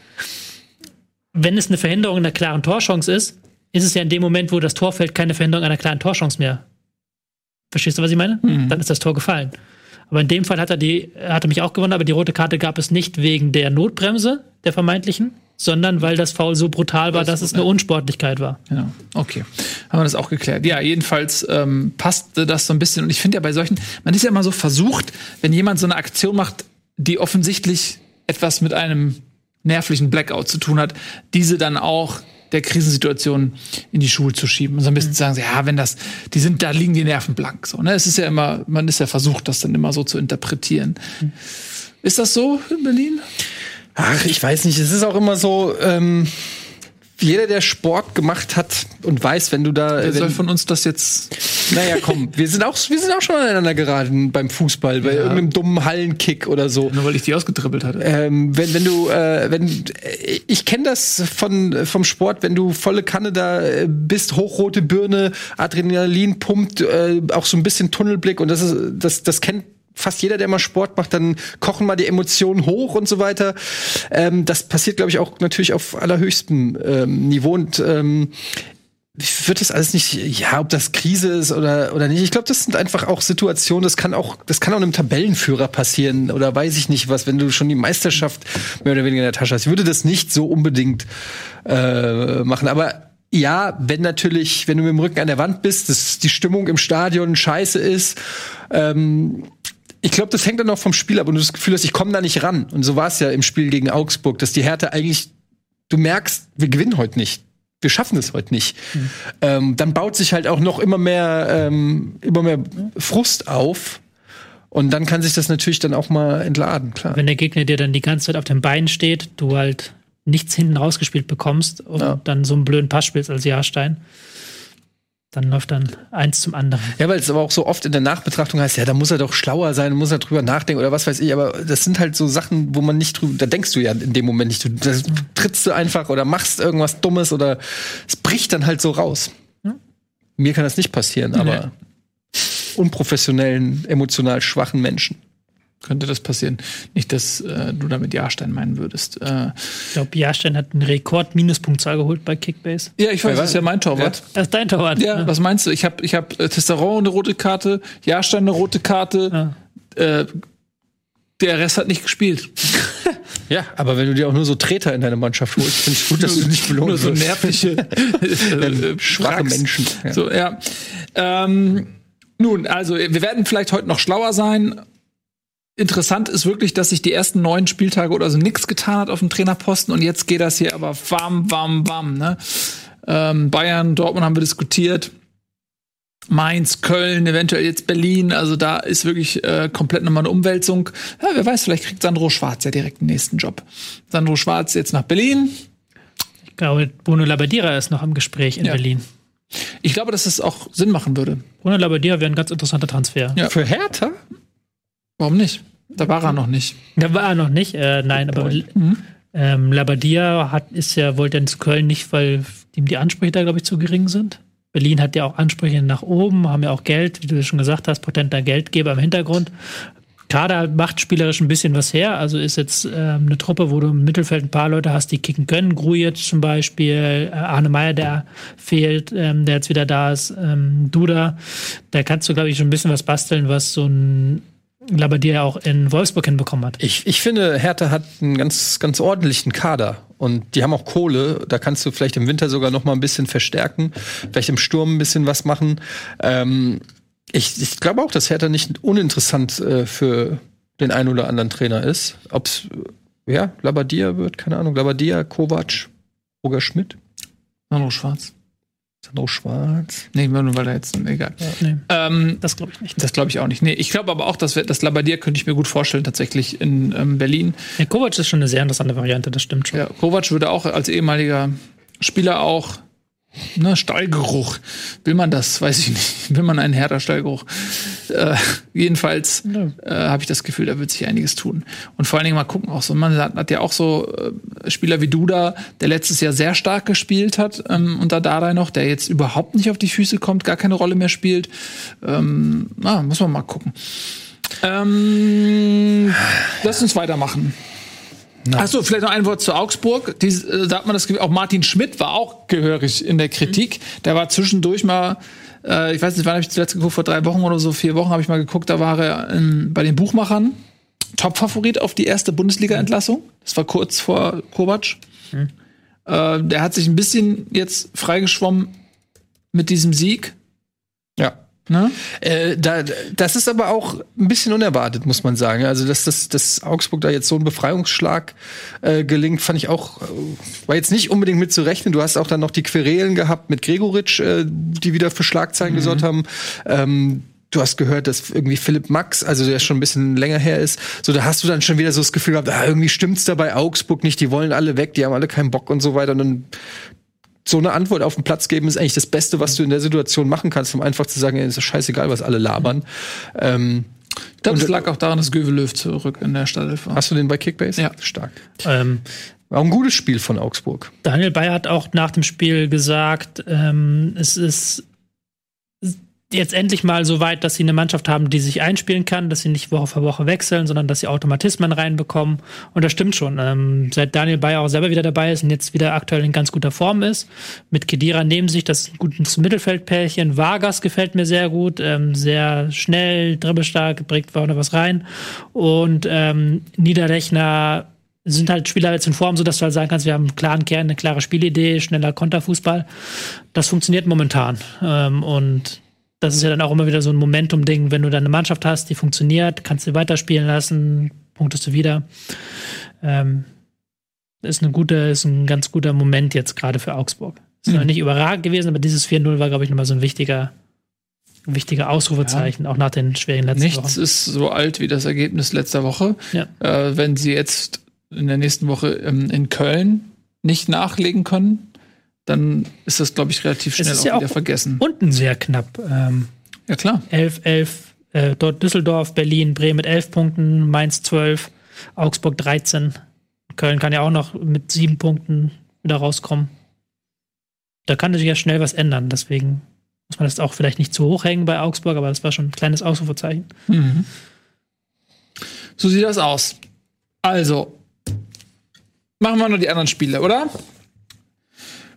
wenn es eine Verhinderung einer klaren Torchance ist, ist es ja in dem Moment, wo das Tor fällt, keine Verhinderung einer klaren Torchance mehr. Verstehst du, was ich meine? Mhm. Dann ist das Tor gefallen. Aber in dem Fall hat er die, hat er mich auch gewonnen, aber die rote Karte gab es nicht wegen der Notbremse, der vermeintlichen, sondern weil das Foul so brutal war, dass es eine Unsportlichkeit war. Ja, okay. Haben wir das auch geklärt. Ja, jedenfalls ähm, passte das so ein bisschen. Und ich finde ja bei solchen, man ist ja immer so versucht, wenn jemand so eine Aktion macht, die offensichtlich etwas mit einem nervlichen Blackout zu tun hat, diese dann auch der Krisensituation in die Schuhe zu schieben. Und so ein bisschen mhm. zu sagen, ja, wenn das, die sind, da liegen die Nerven blank. So, ne? Es ist ja immer, man ist ja versucht, das dann immer so zu interpretieren. Mhm. Ist das so in Berlin? Ach, ich weiß nicht. Es ist auch immer so, ähm, jeder, der Sport gemacht hat und weiß, wenn du da. Wer soll von uns das jetzt. Naja, komm, wir sind auch, wir sind auch schon aneinander geraten beim Fußball, bei ja. irgendeinem dummen Hallenkick oder so. Nur weil ich die ausgetribbelt hatte. Ähm, wenn, wenn du, äh, wenn, ich kenne das von, vom Sport, wenn du volle Kanne da äh, bist, hochrote Birne, Adrenalin pumpt, äh, auch so ein bisschen Tunnelblick und das ist, das, das kennt fast jeder, der mal Sport macht, dann kochen mal die Emotionen hoch und so weiter. Ähm, das passiert, glaube ich, auch natürlich auf allerhöchstem ähm, Niveau. Und ähm, wird das alles nicht, ja, ob das Krise ist oder, oder nicht. Ich glaube, das sind einfach auch Situationen, das kann auch, das kann auch einem Tabellenführer passieren oder weiß ich nicht was, wenn du schon die Meisterschaft mehr oder weniger in der Tasche hast. Ich würde das nicht so unbedingt äh, machen. Aber ja, wenn natürlich, wenn du mit dem Rücken an der Wand bist, dass die Stimmung im Stadion scheiße ist, ähm, ich glaube, das hängt dann auch vom Spiel ab und du das Gefühl hast, ich komme da nicht ran. Und so war es ja im Spiel gegen Augsburg, dass die Härte eigentlich, du merkst, wir gewinnen heute nicht wir schaffen es heute nicht. Mhm. Ähm, dann baut sich halt auch noch immer mehr, ähm, immer mehr Frust auf. Und dann kann sich das natürlich dann auch mal entladen, klar. Wenn der Gegner dir dann die ganze Zeit auf dem Bein steht, du halt nichts hinten rausgespielt bekommst und ja. dann so einen blöden Pass spielst als Jahrstein, dann läuft dann eins zum anderen. Ja, weil es aber auch so oft in der Nachbetrachtung heißt, ja, da muss er doch schlauer sein, muss er drüber nachdenken oder was weiß ich. Aber das sind halt so Sachen, wo man nicht drüber, da denkst du ja in dem Moment nicht. Du das trittst du einfach oder machst irgendwas Dummes oder es bricht dann halt so raus. Hm? Mir kann das nicht passieren, aber nee. unprofessionellen, emotional schwachen Menschen könnte das passieren. Nicht, dass äh, du damit Jahrstein meinen würdest. Äh, ich glaube, Jahrstein hat einen Rekord-Minuspunktzahl geholt bei Kickbase. Ja, ich weiß, das ist ja mein Torwart. Das ist dein Torwart. Ja, ja. was meinst du? Ich habe ich hab äh, Tesseron eine rote Karte, Jahrstein eine rote Karte. Ja. Äh, der Rest hat nicht gespielt. Ja, aber wenn du dir auch nur so Treter in deine Mannschaft holst, finde ich gut, dass du nicht belohnt Nur so nervliche, schwache Menschen. Ja. So, ja. Ähm, nun, also wir werden vielleicht heute noch schlauer sein interessant ist wirklich, dass sich die ersten neun Spieltage oder so nichts getan hat auf dem Trainerposten und jetzt geht das hier aber warm, warm, warm. Ne? Ähm, Bayern, Dortmund haben wir diskutiert. Mainz, Köln, eventuell jetzt Berlin. Also da ist wirklich äh, komplett nochmal eine Umwälzung. Ja, wer weiß, vielleicht kriegt Sandro Schwarz ja direkt den nächsten Job. Sandro Schwarz jetzt nach Berlin. Ich glaube, Bruno Labbadia ist noch im Gespräch in ja. Berlin. Ich glaube, dass es auch Sinn machen würde. Bruno Labbadia wäre ein ganz interessanter Transfer. Ja. Für Hertha? Warum nicht? Da war er noch nicht. Da war er noch nicht, äh, nein, aber mhm. ähm, Labadia hat, ist ja, wollte dann zu Köln nicht, weil ihm die Ansprüche da, glaube ich, zu gering sind. Berlin hat ja auch Ansprüche nach oben, haben ja auch Geld, wie du schon gesagt hast, potenter Geldgeber im Hintergrund. Kader macht spielerisch ein bisschen was her. Also ist jetzt ähm, eine Truppe, wo du im Mittelfeld ein paar Leute hast, die kicken können. Grujic zum Beispiel, äh, Arne Meyer, der fehlt, ähm, der jetzt wieder da ist, ähm, Duda. Da kannst du, glaube ich, schon ein bisschen was basteln, was so ein Labadier auch in Wolfsburg hinbekommen hat. Ich, ich finde, Hertha hat einen ganz, ganz ordentlichen Kader. Und die haben auch Kohle. Da kannst du vielleicht im Winter sogar noch mal ein bisschen verstärken. Vielleicht im Sturm ein bisschen was machen. Ähm, ich, ich glaube auch, dass Hertha nicht uninteressant äh, für den einen oder anderen Trainer ist. Ob's, ja, Labadia wird, keine Ahnung. Labadia, Kovac, Roger Schmidt. Manu Schwarz. Sandro Schwarz. Nee, nur weil er jetzt, egal. Ja, nee. ähm, das glaube ich nicht. Das glaube ich auch nicht. Nee, ich glaube aber auch, dass wir, das Labadier könnte ich mir gut vorstellen, tatsächlich in ähm, Berlin. Ja, Kovac ist schon eine sehr interessante Variante, das stimmt schon. Ja, Kovac würde auch als ehemaliger Spieler auch Ne, Stallgeruch. Will man das? Weiß ich nicht. Will man einen härter Stallgeruch? Äh, jedenfalls äh, habe ich das Gefühl, da wird sich einiges tun. Und vor allen Dingen mal gucken auch so. Man hat, hat ja auch so äh, Spieler wie Duda, der letztes Jahr sehr stark gespielt hat ähm, unter Dardai noch, der jetzt überhaupt nicht auf die Füße kommt, gar keine Rolle mehr spielt. Ähm, na, muss man mal gucken. Ähm, lass uns weitermachen. Achso, vielleicht noch ein Wort zu Augsburg. Die, äh, da hat man das auch Martin Schmidt war auch gehörig in der Kritik. Mhm. Der war zwischendurch mal, äh, ich weiß nicht, wann habe ich zuletzt geguckt, vor drei Wochen oder so, vier Wochen habe ich mal geguckt, da war er in, bei den Buchmachern Topfavorit auf die erste Bundesliga-Entlassung. Das war kurz vor Kovac. Mhm. Äh, der hat sich ein bisschen jetzt freigeschwommen mit diesem Sieg. Ja. Ne? Äh, da, das ist aber auch ein bisschen unerwartet, muss man sagen. Also, dass das dass Augsburg da jetzt so ein Befreiungsschlag äh, gelingt, fand ich auch, äh, war jetzt nicht unbedingt mit zu rechnen. Du hast auch dann noch die Querelen gehabt mit Gregoritsch, äh, die wieder für Schlagzeilen mhm. gesorgt haben. Ähm, du hast gehört, dass irgendwie Philipp Max, also der schon ein bisschen länger her ist, so da hast du dann schon wieder so das Gefühl gehabt, ah, irgendwie stimmt's da bei Augsburg nicht, die wollen alle weg, die haben alle keinen Bock und so weiter. Und dann so eine Antwort auf den Platz geben ist eigentlich das Beste, was du in der Situation machen kannst, um einfach zu sagen, ey, ist doch scheißegal, was alle labern. Ähm, ich glaube, es lag auch daran, dass Göwe Löw zurück in der Stadt war. Hast du den bei Kickbase? Ja. Stark. Ähm, war ein gutes Spiel von Augsburg. Daniel Bayer hat auch nach dem Spiel gesagt, ähm, es ist jetzt endlich mal so weit, dass sie eine Mannschaft haben, die sich einspielen kann, dass sie nicht Woche für Woche wechseln, sondern dass sie Automatismen reinbekommen. Und das stimmt schon. Ähm, seit Daniel Bayer auch selber wieder dabei ist und jetzt wieder aktuell in ganz guter Form ist, mit Kedira neben sich, das ist ein gutes Mittelfeldpärchen. Vargas gefällt mir sehr gut, ähm, sehr schnell, dribbelstark, bringt vorne was rein. Und ähm, Niederlechner sind halt Spieler jetzt in Form, so dass du halt sagen kannst, wir haben einen klaren Kern, eine klare Spielidee, schneller Konterfußball. Das funktioniert momentan. Ähm, und das ist ja dann auch immer wieder so ein Momentum-Ding. Wenn du dann eine Mannschaft hast, die funktioniert, kannst du weiterspielen lassen, punktest du wieder. Ähm, ist, eine gute, ist ein ganz guter Moment jetzt gerade für Augsburg. Ist mhm. noch nicht überragend gewesen, aber dieses 4-0 war, glaube ich, nochmal so ein wichtiger, ein wichtiger Ausrufezeichen, ja. auch nach den schweren letzten Nichts Wochen. Nichts ist so alt wie das Ergebnis letzter Woche. Ja. Äh, wenn sie jetzt in der nächsten Woche ähm, in Köln nicht nachlegen können, dann ist das, glaube ich, relativ schnell auch, ja wieder auch vergessen. Unten sehr knapp. Ähm, ja, klar. 11, 11, äh, dort Düsseldorf, Berlin, Bremen mit 11 Punkten, Mainz 12, Augsburg 13. Köln kann ja auch noch mit sieben Punkten wieder rauskommen. Da kann sich ja schnell was ändern. Deswegen muss man das auch vielleicht nicht zu hoch hängen bei Augsburg, aber das war schon ein kleines Ausrufezeichen. Mhm. So sieht das aus. Also, machen wir noch die anderen Spiele, oder?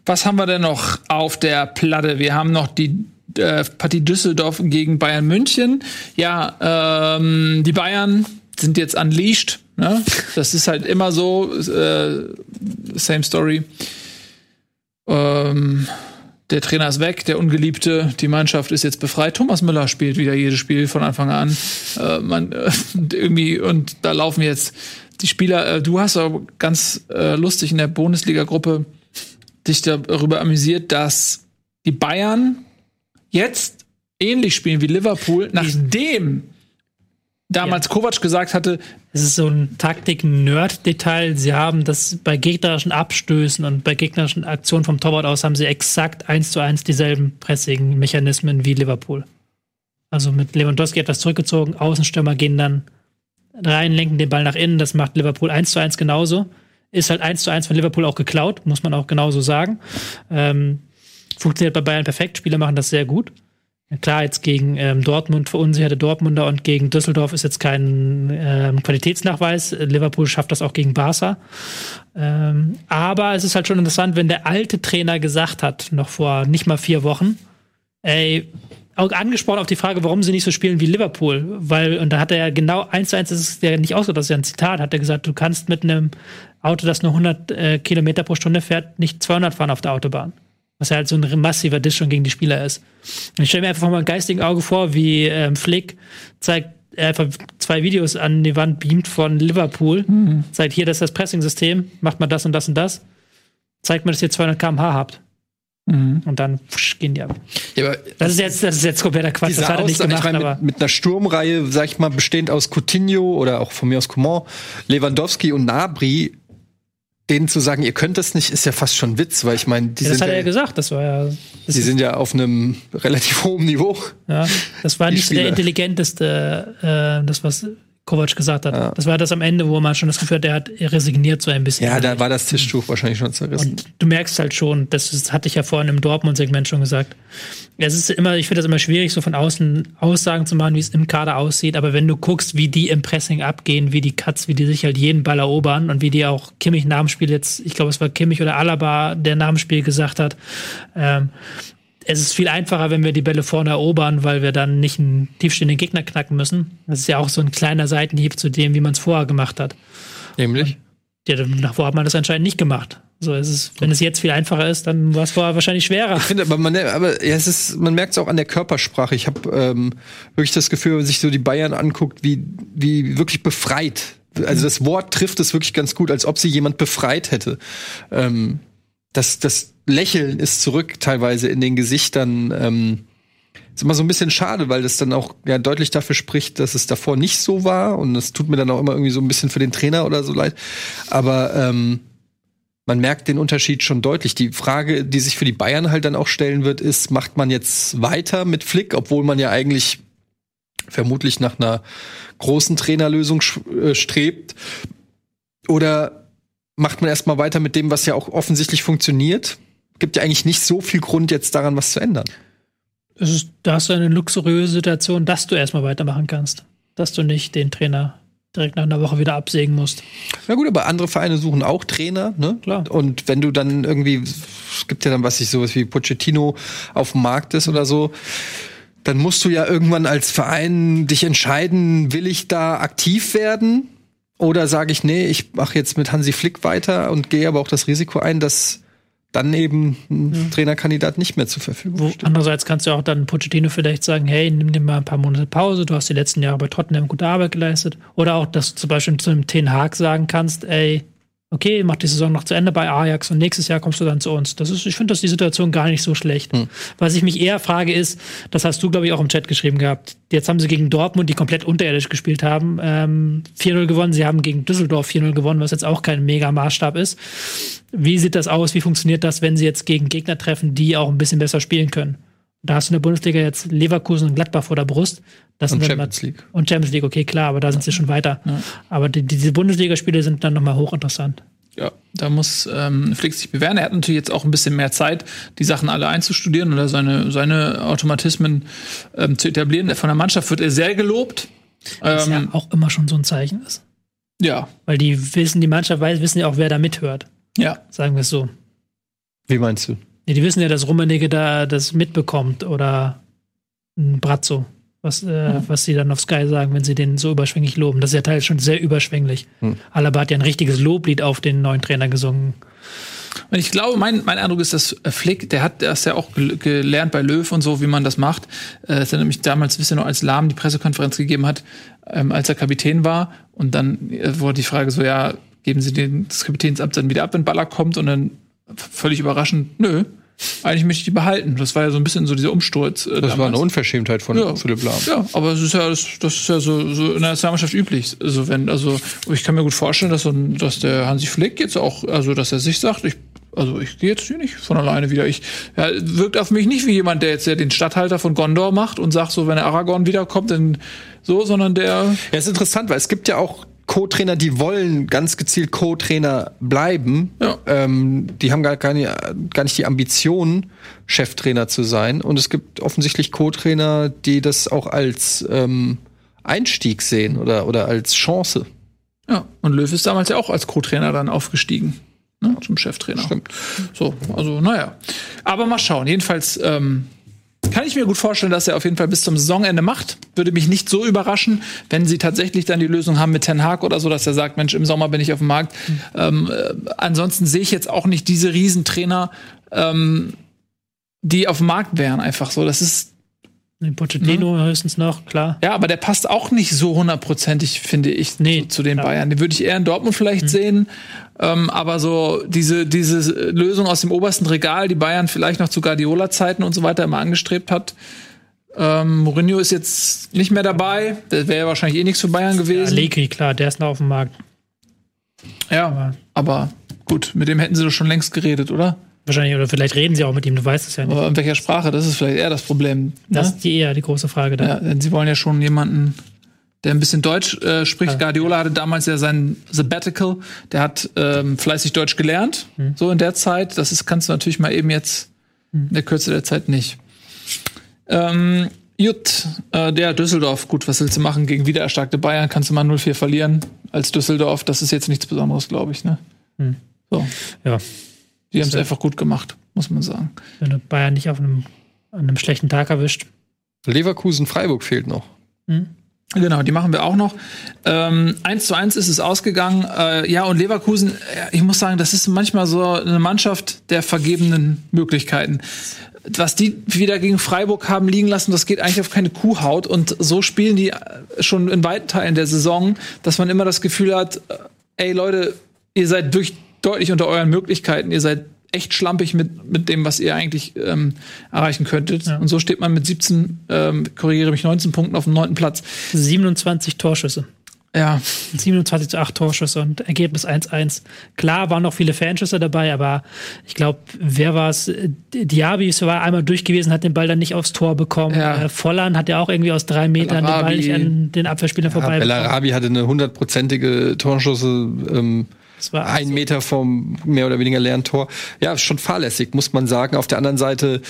Was haben wir denn noch auf der Platte? Wir haben noch die äh, Partie Düsseldorf gegen Bayern München. Ja, ähm, die Bayern sind jetzt unleashed. Ne? Das ist halt immer so. Äh, same story. Ähm, der Trainer ist weg, der Ungeliebte, die Mannschaft ist jetzt befreit. Thomas Müller spielt wieder jedes Spiel von Anfang an. Äh, man, äh, irgendwie, und da laufen jetzt die Spieler. Äh, du hast aber ganz äh, lustig in der Bundesliga-Gruppe dich darüber amüsiert, dass die Bayern jetzt ähnlich spielen wie Liverpool, nachdem damals ja. Kovac gesagt hatte, es ist so ein Taktik-Nerd-Detail. Sie haben das bei gegnerischen Abstößen und bei gegnerischen Aktionen vom Torwart aus haben sie exakt eins zu eins dieselben Pressing-Mechanismen wie Liverpool. Also mit Lewandowski etwas zurückgezogen, Außenstürmer gehen dann rein, lenken den Ball nach innen. Das macht Liverpool eins zu eins genauso. Ist halt eins zu eins von Liverpool auch geklaut, muss man auch genauso sagen. Ähm, funktioniert bei Bayern perfekt. Spieler machen das sehr gut. Klar, jetzt gegen ähm, Dortmund verunsicherte Dortmunder und gegen Düsseldorf ist jetzt kein ähm, Qualitätsnachweis. Liverpool schafft das auch gegen Barca. Ähm, aber es ist halt schon interessant, wenn der alte Trainer gesagt hat, noch vor nicht mal vier Wochen, ey, auch angesprochen auf die Frage, warum sie nicht so spielen wie Liverpool, weil, und da hat er ja genau eins zu eins, das ist ja nicht aus, das ist ja ein Zitat, hat er gesagt, du kannst mit einem Auto, das nur 100 äh, Kilometer pro Stunde fährt, nicht 200 fahren auf der Autobahn. Was ja halt so ein massiver Diss schon gegen die Spieler ist. Und ich stelle mir einfach mal ein geistigen Auge vor, wie ähm, Flick zeigt einfach zwei Videos an die Wand beamt von Liverpool, mhm. zeigt hier, das ist das Pressing-System, macht mal das und das und das, zeigt mir, dass ihr 200 km/h habt. Mhm. Und dann pfusch, gehen die ab. Ja, aber das ist jetzt, das ist jetzt kompletter Quatsch. Das hat er nicht gemacht. Ich mein, mit, mit, einer Sturmreihe, sag ich mal, bestehend aus Coutinho oder auch von mir aus Coman, Lewandowski und Nabri, denen zu sagen, ihr könnt das nicht, ist ja fast schon Witz, weil ich meine, die ja, das sind hat er ja gesagt, das war ja. Das die sind ja auf einem relativ hohen Niveau. Ja, das war nicht Spieler. der intelligenteste, äh, das was Kovac gesagt hat. Ja. Das war das am Ende, wo man schon das Gefühl hat, der hat resigniert so ein bisschen. Ja, da war das Tischtuch wahrscheinlich schon zerrissen. Und du merkst halt schon, das, das hatte ich ja vorhin im Dortmund-Segment schon gesagt. Es ist immer, ich finde das immer schwierig, so von außen Aussagen zu machen, wie es im Kader aussieht. Aber wenn du guckst, wie die im Pressing abgehen, wie die Cuts, wie die sich halt jeden Ball erobern und wie die auch Kimmich nach dem Spiel jetzt, ich glaube, es war Kimmich oder Alaba, der nach dem Spiel gesagt hat, ähm, es ist viel einfacher, wenn wir die Bälle vorne erobern, weil wir dann nicht einen tiefstehenden Gegner knacken müssen. Das ist ja auch so ein kleiner Seitenhieb zu dem, wie man es vorher gemacht hat. Nämlich? Ja, davor hat man das anscheinend nicht gemacht. So, es ist, wenn es jetzt viel einfacher ist, dann war es vorher wahrscheinlich schwerer. Ich finde, aber man, aber ja, es ist, man merkt es auch an der Körpersprache. Ich habe ähm, wirklich das Gefühl, wenn man sich so die Bayern anguckt, wie, wie wirklich befreit. Also das Wort trifft es wirklich ganz gut, als ob sie jemand befreit hätte. Ähm, das, das Lächeln ist zurück teilweise in den Gesichtern. Ähm, ist immer so ein bisschen schade, weil das dann auch ja deutlich dafür spricht, dass es davor nicht so war. Und das tut mir dann auch immer irgendwie so ein bisschen für den Trainer oder so leid. Aber ähm, man merkt den Unterschied schon deutlich. Die Frage, die sich für die Bayern halt dann auch stellen wird, ist, macht man jetzt weiter mit Flick, obwohl man ja eigentlich vermutlich nach einer großen Trainerlösung äh, strebt? Oder macht man erstmal weiter mit dem, was ja auch offensichtlich funktioniert. Gibt ja eigentlich nicht so viel Grund, jetzt daran was zu ändern. Das ist, da hast du eine luxuriöse Situation, dass du erstmal weitermachen kannst. Dass du nicht den Trainer direkt nach einer Woche wieder absägen musst. Na gut, aber andere Vereine suchen auch Trainer, ne? Klar. Und wenn du dann irgendwie, es gibt ja dann, was ich sowas wie Pochettino auf dem Markt ist oder so, dann musst du ja irgendwann als Verein dich entscheiden, will ich da aktiv werden? Oder sage ich, nee, ich mache jetzt mit Hansi Flick weiter und gehe aber auch das Risiko ein, dass dann eben ein ja. Trainerkandidat nicht mehr zur Verfügung Wo, steht. Andererseits kannst du auch dann Pochettino vielleicht sagen, hey, nimm dir mal ein paar Monate Pause, du hast die letzten Jahre bei Tottenham gute Arbeit geleistet. Oder auch, dass du zum Beispiel zu einem Ten Hag sagen kannst, ey, okay, mach die Saison noch zu Ende bei Ajax und nächstes Jahr kommst du dann zu uns. Das ist, ich finde, dass die Situation gar nicht so schlecht. Hm. Was ich mich eher frage ist, das hast du, glaube ich, auch im Chat geschrieben gehabt. Jetzt haben sie gegen Dortmund, die komplett unterirdisch gespielt haben, ähm, 4-0 gewonnen. Sie haben gegen Düsseldorf 4-0 gewonnen, was jetzt auch kein mega Maßstab ist. Wie sieht das aus? Wie funktioniert das, wenn sie jetzt gegen Gegner treffen, die auch ein bisschen besser spielen können? Da hast du in der Bundesliga jetzt Leverkusen und Gladbach vor der Brust. Das und Champions League. Und Champions League, okay, klar, aber da sind sie schon weiter. Ja. Aber die, diese Bundesligaspiele sind dann nochmal hochinteressant. Ja, da muss ähm, Flick sich bewähren. Er hat natürlich jetzt auch ein bisschen mehr Zeit, die Sachen alle einzustudieren oder seine, seine Automatismen ähm, zu etablieren. Von der Mannschaft wird er sehr gelobt. Was ähm, ja auch immer schon so ein Zeichen ist. Ja. Weil die wissen, die Mannschaft weiß, wissen ja auch, wer da mithört. Ja. Sagen wir es so. Wie meinst du? Ja, die wissen ja, dass Rummenigge da das mitbekommt oder ein Brazzo, was, äh, mhm. was sie dann auf Sky sagen, wenn sie den so überschwänglich loben. Das ist ja teils schon sehr überschwänglich. Mhm. Alaba hat ja ein richtiges Loblied auf den neuen Trainer gesungen. Und ich glaube, mein, mein Eindruck ist, dass Flick, der hat das ja auch gelernt bei Löw und so, wie man das macht. Äh, dass er nämlich damals, wisst ihr noch, als Lahm die Pressekonferenz gegeben hat, ähm, als er Kapitän war. Und dann äh, wurde die Frage so, ja, geben Sie den, das Kapitänsamt dann wieder ab, wenn Baller kommt? Und dann völlig überraschend, nö, eigentlich möchte ich die behalten. Das war ja so ein bisschen so dieser Umsturz. Äh, das damals. war eine Unverschämtheit von ja. Philipp Lahm. Ja, aber es ist ja, das, das ist ja so, so in der Nationalmannschaft üblich. Also wenn, also ich kann mir gut vorstellen, dass, so, dass der Hansi Flick jetzt auch, also dass er sich sagt, ich also ich gehe jetzt hier nicht von alleine wieder. Ich ja, wirkt auf mich nicht wie jemand, der jetzt ja den Stadthalter von Gondor macht und sagt so, wenn der Aragorn wiederkommt, dann so, sondern der. Ja, ist interessant, weil es gibt ja auch Co-Trainer, die wollen ganz gezielt Co-Trainer bleiben. Ja. Ähm, die haben gar, nicht, gar nicht die Ambition, Cheftrainer zu sein. Und es gibt offensichtlich Co-Trainer, die das auch als ähm, Einstieg sehen oder, oder als Chance. Ja, und Löw ist damals ja auch als Co-Trainer dann aufgestiegen. Ne, zum Cheftrainer. Stimmt. So, also naja. Aber mal schauen. Jedenfalls ähm, kann ich mir gut vorstellen, dass er auf jeden Fall bis zum Saisonende macht. Würde mich nicht so überraschen, wenn sie tatsächlich dann die Lösung haben mit Ten Hag oder so, dass er sagt, Mensch, im Sommer bin ich auf dem Markt. Mhm. Ähm, äh, ansonsten sehe ich jetzt auch nicht diese Riesentrainer, ähm, die auf dem Markt wären, einfach so. Das ist den Pochettino hm? höchstens noch, klar. Ja, aber der passt auch nicht so hundertprozentig, finde ich, nee, zu, zu den klar. Bayern. Den würde ich eher in Dortmund vielleicht hm. sehen. Ähm, aber so diese, diese Lösung aus dem obersten Regal, die Bayern vielleicht noch zu Guardiola-Zeiten und so weiter immer angestrebt hat. Ähm, Mourinho ist jetzt nicht mehr dabei. Der wäre ja wahrscheinlich eh nichts für Bayern gewesen. Ja, Allegri, klar, der ist noch auf dem Markt. Ja, aber, aber gut, mit dem hätten sie doch schon längst geredet, oder? Wahrscheinlich, oder vielleicht reden sie auch mit ihm, du weißt es ja nicht. Aber in welcher Sprache? Das ist vielleicht eher das Problem. Ne? Das ist die eher die große Frage da. Ja, denn sie wollen ja schon jemanden, der ein bisschen Deutsch äh, spricht. Ja. Guardiola hatte damals ja sein Sabbatical. Der hat ähm, fleißig Deutsch gelernt, hm. so in der Zeit. Das ist, kannst du natürlich mal eben jetzt hm. in der Kürze der Zeit nicht. Ähm, Jut, äh, der Düsseldorf, gut, was willst du machen? Gegen wiedererstarkte Bayern kannst du mal 0-4 verlieren als Düsseldorf. Das ist jetzt nichts Besonderes, glaube ich, ne? Hm. So. Ja. Die haben es einfach gut gemacht, muss man sagen. Wenn du Bayern nicht auf einem, an einem schlechten Tag erwischt. Leverkusen, Freiburg fehlt noch. Mhm. Genau, die machen wir auch noch. Ähm, 1 zu 1 ist es ausgegangen. Äh, ja, und Leverkusen, ich muss sagen, das ist manchmal so eine Mannschaft der vergebenen Möglichkeiten. Was die wieder gegen Freiburg haben liegen lassen, das geht eigentlich auf keine Kuhhaut. Und so spielen die schon in weiten Teilen der Saison, dass man immer das Gefühl hat, äh, ey Leute, ihr seid durch deutlich unter euren Möglichkeiten. Ihr seid echt schlampig mit, mit dem, was ihr eigentlich ähm, erreichen könntet. Ja. Und so steht man mit 17, ähm, korrigiere mich, 19 Punkten auf dem neunten Platz. 27 Torschüsse. Ja. 27 zu 8 Torschüsse und Ergebnis 1-1. Klar waren noch viele Fanschüsse dabei, aber ich glaube, wer war es? Diaby war einmal durch gewesen, hat den Ball dann nicht aufs Tor bekommen. Ja. Äh, Volland hat ja auch irgendwie aus drei Metern Bellarabi. den Ball nicht an den Abwehrspielern ja, vorbei Bellarabi hatte eine hundertprozentige Torschüsse. Ähm Das war ein Meter vom mehr oder weniger leeren Tor. Ja, schon fahrlässig, muss man sagen. Auf der anderen Seite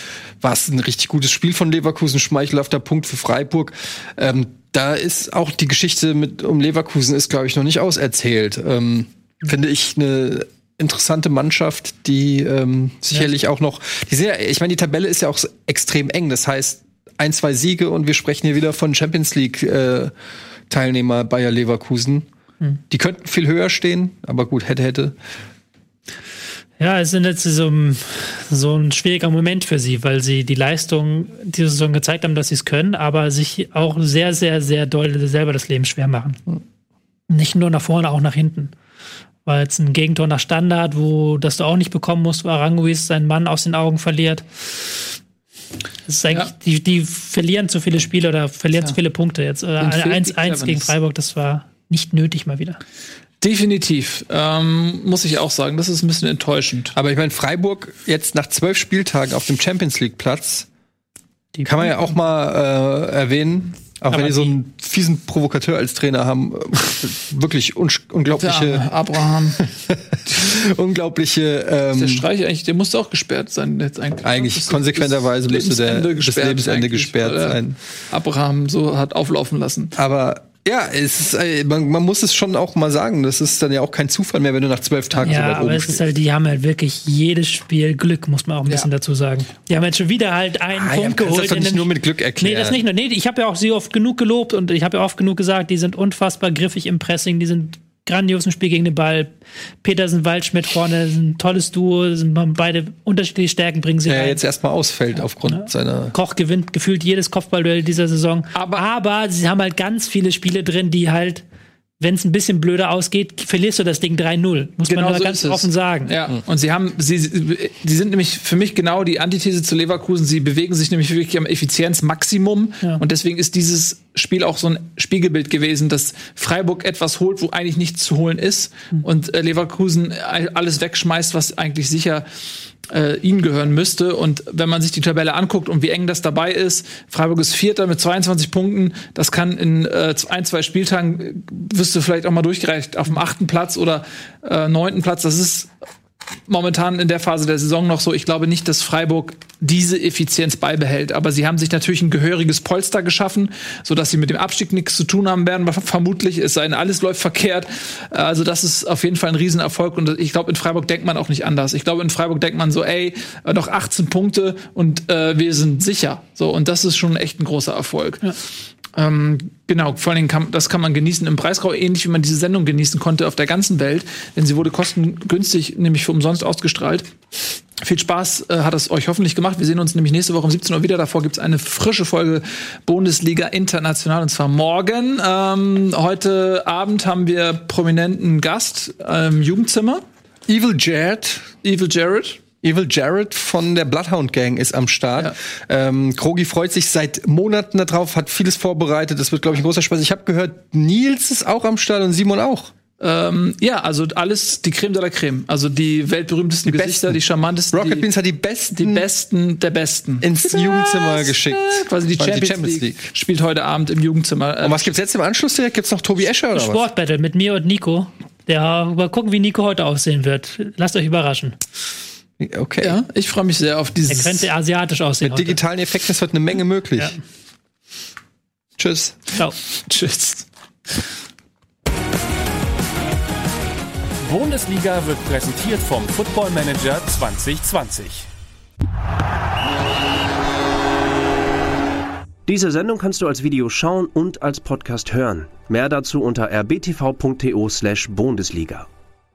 war es ein richtig gutes Spiel von Leverkusen, schmeichelhafter Punkt für Freiburg. Ähm, da ist auch die Geschichte mit um Leverkusen ist, glaube ich, noch nicht auserzählt. Ähm, finde ich eine interessante Mannschaft, die ähm, sicherlich ja. auch noch. Die sehr, ich meine, die Tabelle ist ja auch extrem eng. Das heißt, ein, zwei Siege und wir sprechen hier wieder von Champions League äh, Teilnehmer Bayer Leverkusen. Hm. Die könnten viel höher stehen, aber gut, hätte, hätte. Ja, es ist jetzt so, so ein schwieriger Moment für sie, weil sie die Leistung diese Saison gezeigt haben, dass sie es können, aber sich auch sehr, sehr, sehr doll selber das Leben schwer machen. Hm. Nicht nur nach vorne, auch nach hinten. Weil jetzt ein Gegentor nach Standard, wo das du auch nicht bekommen musst, wo Aranguis seinen Mann aus den Augen verliert. Das ist eigentlich, ja. die, die verlieren zu viele Spiele oder verlieren ja. zu viele Punkte jetzt. 1-1 gegen Freiburg, das war nicht nötig mal wieder. Definitiv, ähm, muss ich auch sagen. Das ist ein bisschen enttäuschend. Aber ich meine, Freiburg jetzt nach zwölf Spieltagen auf dem Champions League Platz, die kann man ja auch mal äh, erwähnen. Auch Aber wenn die so einen fiesen Provokateur als Trainer haben, äh, wirklich un unglaubliche. Der Abraham. unglaubliche. Ähm, der Streich eigentlich, der musste auch gesperrt sein jetzt eigentlich. Eigentlich konsequenterweise musste der bis Lebensende gesperrt sein. Abraham so hat auflaufen lassen. Aber ja, es ist, äh, man, man, muss es schon auch mal sagen. Das ist dann ja auch kein Zufall mehr, wenn du nach zwölf Tagen ja, so weit aber oben es ist halt, die haben halt wirklich jedes Spiel Glück, muss man auch ein bisschen ja. dazu sagen. Die haben jetzt schon wieder halt einen ah, Punkt ja, geholt. Das doch nicht nur mit Glück erklären. Nee, das nicht nur. Nee, ich habe ja auch sie oft genug gelobt und ich habe ja oft genug gesagt, die sind unfassbar griffig im Pressing, die sind grandiosen Spiel gegen den Ball. Petersen, Waldschmidt vorne, ein tolles Duo, sind beide unterschiedliche Stärken bringen sie ja, rein. jetzt erstmal ausfällt aufgrund ja. seiner. Koch gewinnt gefühlt jedes Kopfballduell dieser Saison. Aber, aber sie haben halt ganz viele Spiele drin, die halt wenn es ein bisschen blöder ausgeht, verlierst du das Ding 3-0. Muss genau man so ganz offen sagen. Ja, und sie haben, sie, sie sind nämlich für mich genau die Antithese zu Leverkusen. Sie bewegen sich nämlich wirklich am Effizienzmaximum. Ja. Und deswegen ist dieses Spiel auch so ein Spiegelbild gewesen, dass Freiburg etwas holt, wo eigentlich nichts zu holen ist. Mhm. Und äh, Leverkusen alles wegschmeißt, was eigentlich sicher äh, ihnen gehören müsste. Und wenn man sich die Tabelle anguckt und wie eng das dabei ist, Freiburg ist Vierter mit 22 Punkten. Das kann in äh, ein, zwei Spieltagen, äh, wirst du vielleicht auch mal durchgereicht, auf dem achten Platz oder äh, neunten Platz. Das ist momentan in der Phase der Saison noch so. Ich glaube nicht, dass Freiburg diese Effizienz beibehält. Aber sie haben sich natürlich ein gehöriges Polster geschaffen, sodass sie mit dem Abstieg nichts zu tun haben werden. Vermutlich, es sei alles läuft verkehrt. Also das ist auf jeden Fall ein Riesenerfolg. Und ich glaube, in Freiburg denkt man auch nicht anders. Ich glaube, in Freiburg denkt man so, ey, noch 18 Punkte und äh, wir sind sicher. So, und das ist schon echt ein großer Erfolg. Ja. Ähm, genau, vor allem kann, das kann man genießen im Preisgau, ähnlich wie man diese Sendung genießen konnte auf der ganzen Welt, denn sie wurde kostengünstig, nämlich für umsonst ausgestrahlt. Viel Spaß äh, hat es euch hoffentlich gemacht. Wir sehen uns nämlich nächste Woche um 17 Uhr wieder. Davor gibt es eine frische Folge Bundesliga International und zwar morgen. Ähm, heute Abend haben wir prominenten Gast im Jugendzimmer. Evil Jared. Evil Jared. Evil Jared von der Bloodhound Gang ist am Start. Ja. Ähm, Krogi freut sich seit Monaten darauf, hat vieles vorbereitet. Das wird, glaube ich, ein großer Spaß. Ich habe gehört, Nils ist auch am Start und Simon auch. Ähm, ja, also alles die Creme de la Creme. Also die weltberühmtesten die Gesichter, besten. die charmantesten. Rocket die, Beans hat die besten. Die besten der Besten. Ins Jugendzimmer geschickt. Quasi die Champions, die Champions League, League, spielt heute Abend im Jugendzimmer. Und was gibt's jetzt im Anschluss direkt? Gibt's noch Tobi Escher oder Sportbattle mit mir und Nico. Ja, mal gucken, wie Nico heute aussehen wird. Lasst euch überraschen. Okay. Ja, ich freue mich sehr auf dieses. Er könnte asiatisch aussehen. Mit digitalen Effekten ist heute eine Menge möglich. Ja. Tschüss. Ciao. Tschüss. Bundesliga wird präsentiert vom Football Manager 2020. Diese Sendung kannst du als Video schauen und als Podcast hören. Mehr dazu unter rbtv.to/bundesliga.